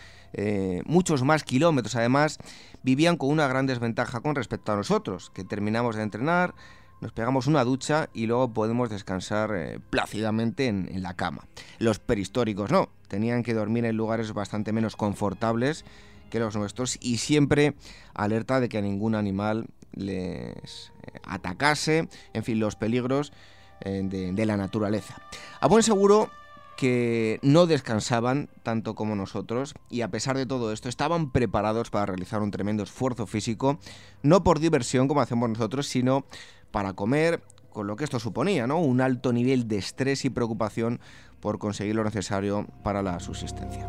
muchos más kilómetros, además vivían con una gran desventaja con respecto a nosotros, que terminamos de entrenar, nos pegamos una ducha y luego podemos descansar eh, plácidamente en, la cama. Los peristóricos no, tenían que dormir en lugares bastante menos confortables que los nuestros y siempre alerta de que ningún animal les eh, atacase, en fin, los peligros eh, de, de la naturaleza. A buen seguro que no descansaban tanto como nosotros y a pesar de todo esto estaban preparados para realizar un tremendo esfuerzo físico, no por diversión como hacemos nosotros, sino para comer, con lo que esto suponía, ¿no? Un alto nivel de estrés y preocupación por conseguir lo necesario para la subsistencia.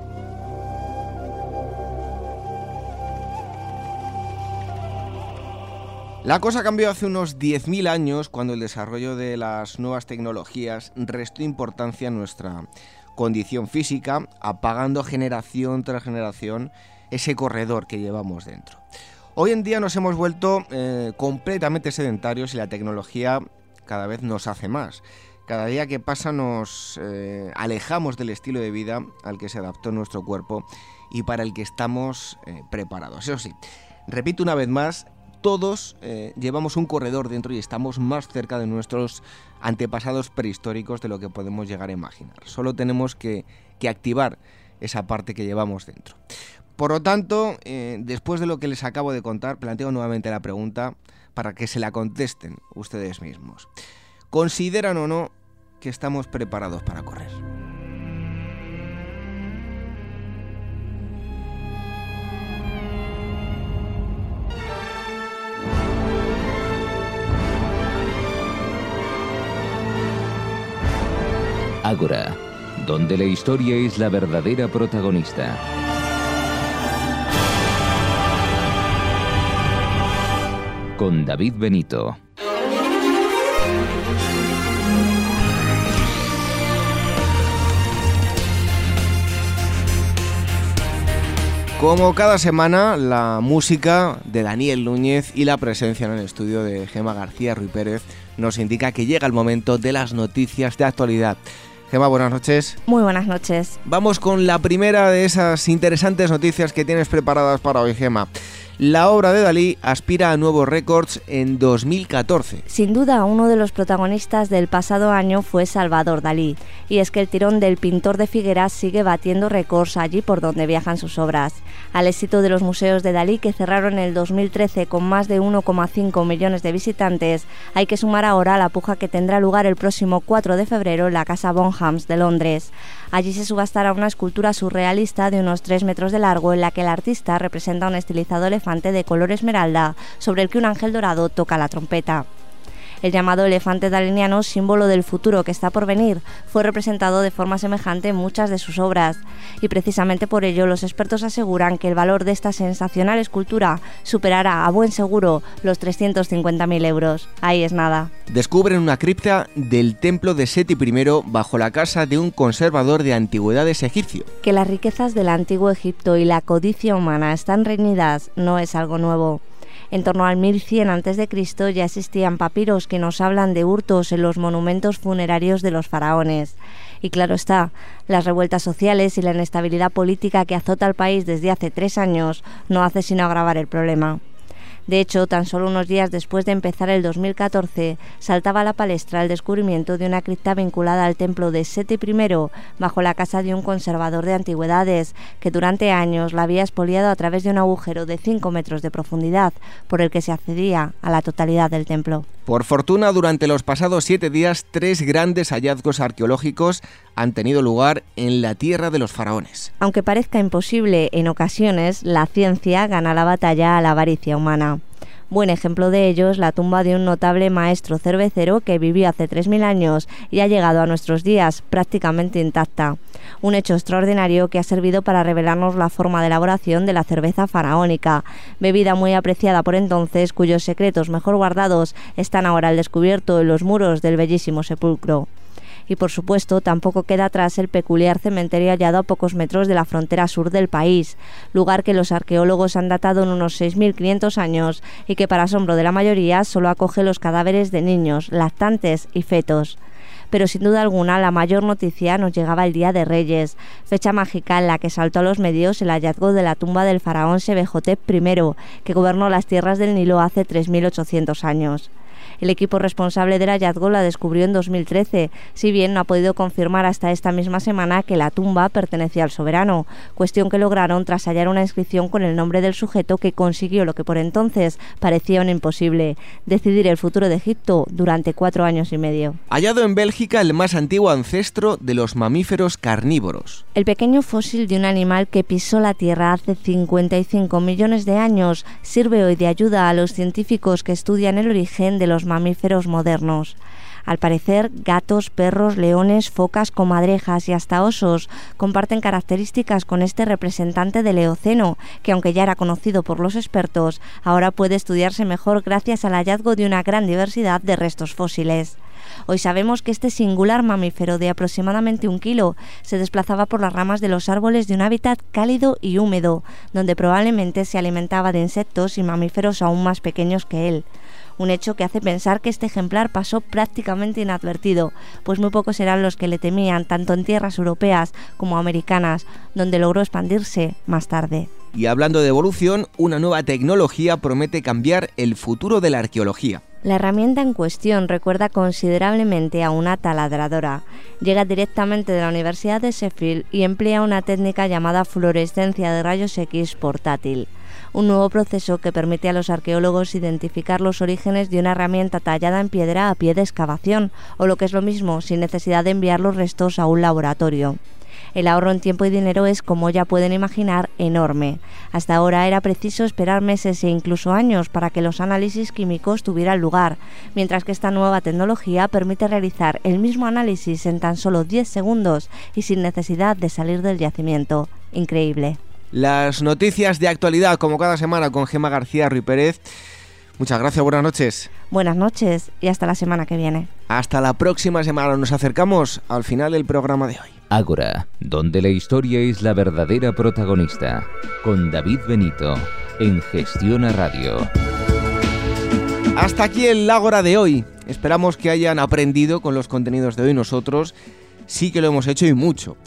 La cosa cambió hace unos 10.000 años cuando el desarrollo de las nuevas tecnologías restó importancia a nuestra condición física, apagando generación tras generación ese corredor que llevamos dentro. Hoy en día nos hemos vuelto eh, completamente sedentarios y la tecnología cada vez nos hace más. Cada día que pasa nos eh, alejamos del estilo de vida al que se adaptó nuestro cuerpo y para el que estamos eh, preparados. Eso sí, repito una vez más, todos llevamos un corredor dentro y estamos más cerca de nuestros antepasados prehistóricos de lo que podemos llegar a imaginar. Solo tenemos que activar esa parte que llevamos dentro. Por lo tanto, eh, después de lo que les acabo de contar, planteo nuevamente la pregunta para que se la contesten ustedes mismos. ¿Consideran o no que estamos preparados para correr? Ágora, donde la historia es la verdadera protagonista. Con David Benito. Como cada semana, la música de Daniel Núñez y la presencia en el estudio de Gema García Ruy Pérez nos indica que llega el momento de las noticias de actualidad. Gema, buenas noches. Muy buenas noches. Vamos con la primera de esas interesantes noticias que tienes preparadas para hoy, Gema. La obra de Dalí aspira a nuevos récords en 2014. Sin duda, uno de los protagonistas del pasado año fue Salvador Dalí, y es que el tirón del pintor de Figueras sigue batiendo récords allí por donde viajan sus obras. Al éxito de los museos de Dalí, que cerraron en el 2013 con más de 1,5 millones de visitantes, hay que sumar ahora la puja que tendrá lugar el próximo 4 de febrero en la Casa Bonhams de Londres. Allí se subastará una escultura surrealista de unos 3 metros de largo en la que el artista representa un estilizado elefante de color esmeralda sobre el que un ángel dorado toca la trompeta. El llamado elefante daliniano, símbolo del futuro que está por venir, fue representado de forma semejante en muchas de sus obras. Y precisamente por ello los expertos aseguran que el valor de esta sensacional escultura superará a buen seguro los 350.000 euros. Ahí es nada. Descubren una cripta del templo de Seti I bajo la casa de un conservador de antigüedades egipcio. Que las riquezas del antiguo Egipto y la codicia humana están reñidas no es algo nuevo. En torno al 1100 a.C. ya existían papiros que nos hablan de hurtos en los monumentos funerarios de los faraones. Y claro está, las revueltas sociales y la inestabilidad política que azota al país desde hace tres años no hace sino agravar el problema. De hecho, tan solo unos días después de empezar el 2014, saltaba a la palestra el descubrimiento de una cripta vinculada al templo de Seti I, bajo la casa de un conservador de antigüedades, que durante años la había expoliado a través de un agujero de 5 metros de profundidad, por el que se accedía a la totalidad del templo. Por fortuna, durante los pasados siete días, tres grandes hallazgos arqueológicos han tenido lugar en la tierra de los faraones. Aunque parezca imposible en ocasiones, la ciencia gana la batalla a la avaricia humana. Buen ejemplo de ello es la tumba de un notable maestro cervecero que vivió hace 3.000 años y ha llegado a nuestros días prácticamente intacta. Un hecho extraordinario que ha servido para revelarnos la forma de elaboración de la cerveza faraónica, bebida muy apreciada por entonces cuyos secretos mejor guardados están ahora al descubierto en los muros del bellísimo sepulcro y por supuesto tampoco queda atrás el peculiar cementerio hallado a pocos metros de la frontera sur del país, lugar que los arqueólogos han datado en unos 6.500 años y que para asombro de la mayoría solo acoge los cadáveres de niños, lactantes y fetos pero sin duda alguna la mayor noticia nos llegaba el Día de Reyes, fecha mágica en la que saltó a los medios el hallazgo de la tumba del faraón Sebehotep I, que gobernó las tierras del Nilo hace 3.800 años. El equipo responsable del hallazgo la descubrió en 2013, si bien no ha podido confirmar hasta esta misma semana que la tumba pertenecía al soberano, cuestión que lograron tras hallar una inscripción con el nombre del sujeto que consiguió lo que por entonces parecía un imposible, decidir el futuro de Egipto durante cuatro años y medio. Hallado en Bélgica el más antiguo ancestro de los mamíferos carnívoros. El pequeño fósil de un animal que pisó la Tierra hace 55 millones de años sirve hoy de ayuda a los científicos que estudian el origen de los mamíferos modernos. Al parecer, gatos, perros, leones, focas, comadrejas y hasta osos comparten características con este representante del Eoceno, que aunque ya era conocido por los expertos, ahora puede estudiarse mejor gracias al hallazgo de una gran diversidad de restos fósiles. Hoy sabemos que este singular mamífero de aproximadamente un kilo se desplazaba por las ramas de los árboles de un hábitat cálido y húmedo, donde probablemente se alimentaba de insectos y mamíferos aún más pequeños que él un hecho que hace pensar que este ejemplar pasó prácticamente inadvertido, pues muy pocos eran los que le temían, tanto en tierras europeas como americanas, donde logró expandirse más tarde. Y hablando de evolución, una nueva tecnología promete cambiar el futuro de la arqueología. La herramienta en cuestión recuerda considerablemente a una taladradora. Llega directamente de la Universidad de Sheffield y emplea una técnica llamada fluorescencia de rayos X portátil un nuevo proceso que permite a los arqueólogos identificar los orígenes de una herramienta tallada en piedra a pie de excavación, o lo que es lo mismo, sin necesidad de enviar los restos a un laboratorio. El ahorro en tiempo y dinero es, como ya pueden imaginar, enorme. Hasta ahora era preciso esperar meses e incluso años para que los análisis químicos tuvieran lugar, mientras que esta nueva tecnología permite realizar el mismo análisis en tan solo 10 segundos y sin necesidad de salir del yacimiento. Increíble. Las noticias de actualidad, como cada semana, con Gema García Ruy Pérez. Muchas gracias, buenas noches. Buenas noches y hasta la semana que viene. Hasta la próxima semana. Nos acercamos al final del programa de hoy. Ágora, donde la historia es la verdadera protagonista. Con David Benito, en Gestión a Radio. Hasta aquí el Ágora de hoy. Esperamos que hayan aprendido con los contenidos de hoy nosotros. Sí que lo hemos hecho y mucho.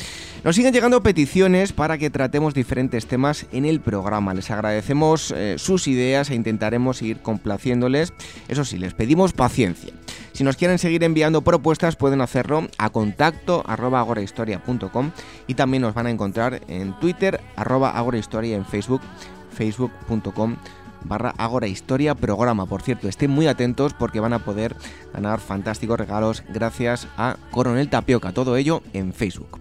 Nos siguen llegando peticiones para que tratemos diferentes temas en el programa. Les agradecemos eh, sus ideas e intentaremos ir complaciéndoles. Eso sí, les pedimos paciencia. Si nos quieren seguir enviando propuestas pueden hacerlo a contacto y también nos van a encontrar en Twitter agorahistoria y en Facebook facebook.com barra Agora Historia programa. Por cierto, estén muy atentos porque van a poder ganar fantásticos regalos gracias a Coronel Tapioca. Todo ello en Facebook.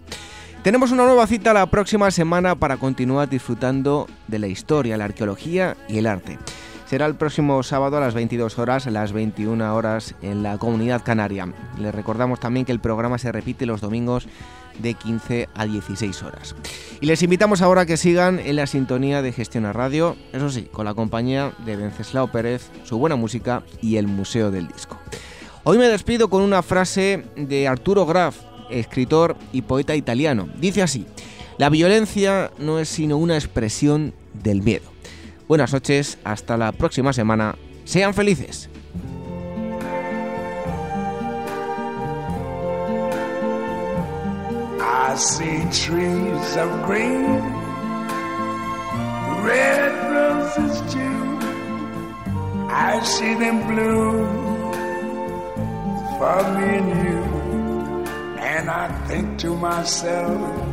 Tenemos una nueva cita la próxima semana para continuar disfrutando de la historia, la arqueología y el arte. será el próximo sábado a las 22 horas, las 21 horas en la comunidad canaria. Les recordamos también que el programa se repite los domingos de 15 a 16 horas. Y les invitamos ahora a que sigan en la sintonía de Gestión a Radio, eso sí, con la compañía de Venceslao Pérez, su buena música y el Museo del Disco. Hoy me despido con una frase de Arturo Graf, escritor y poeta italiano. Dice así, la violencia no es sino una expresión del miedo. Buenas noches, hasta la próxima semana. Sean felices. I see trees of green, red roses too. I see them bloom for me and you. And I think to myself,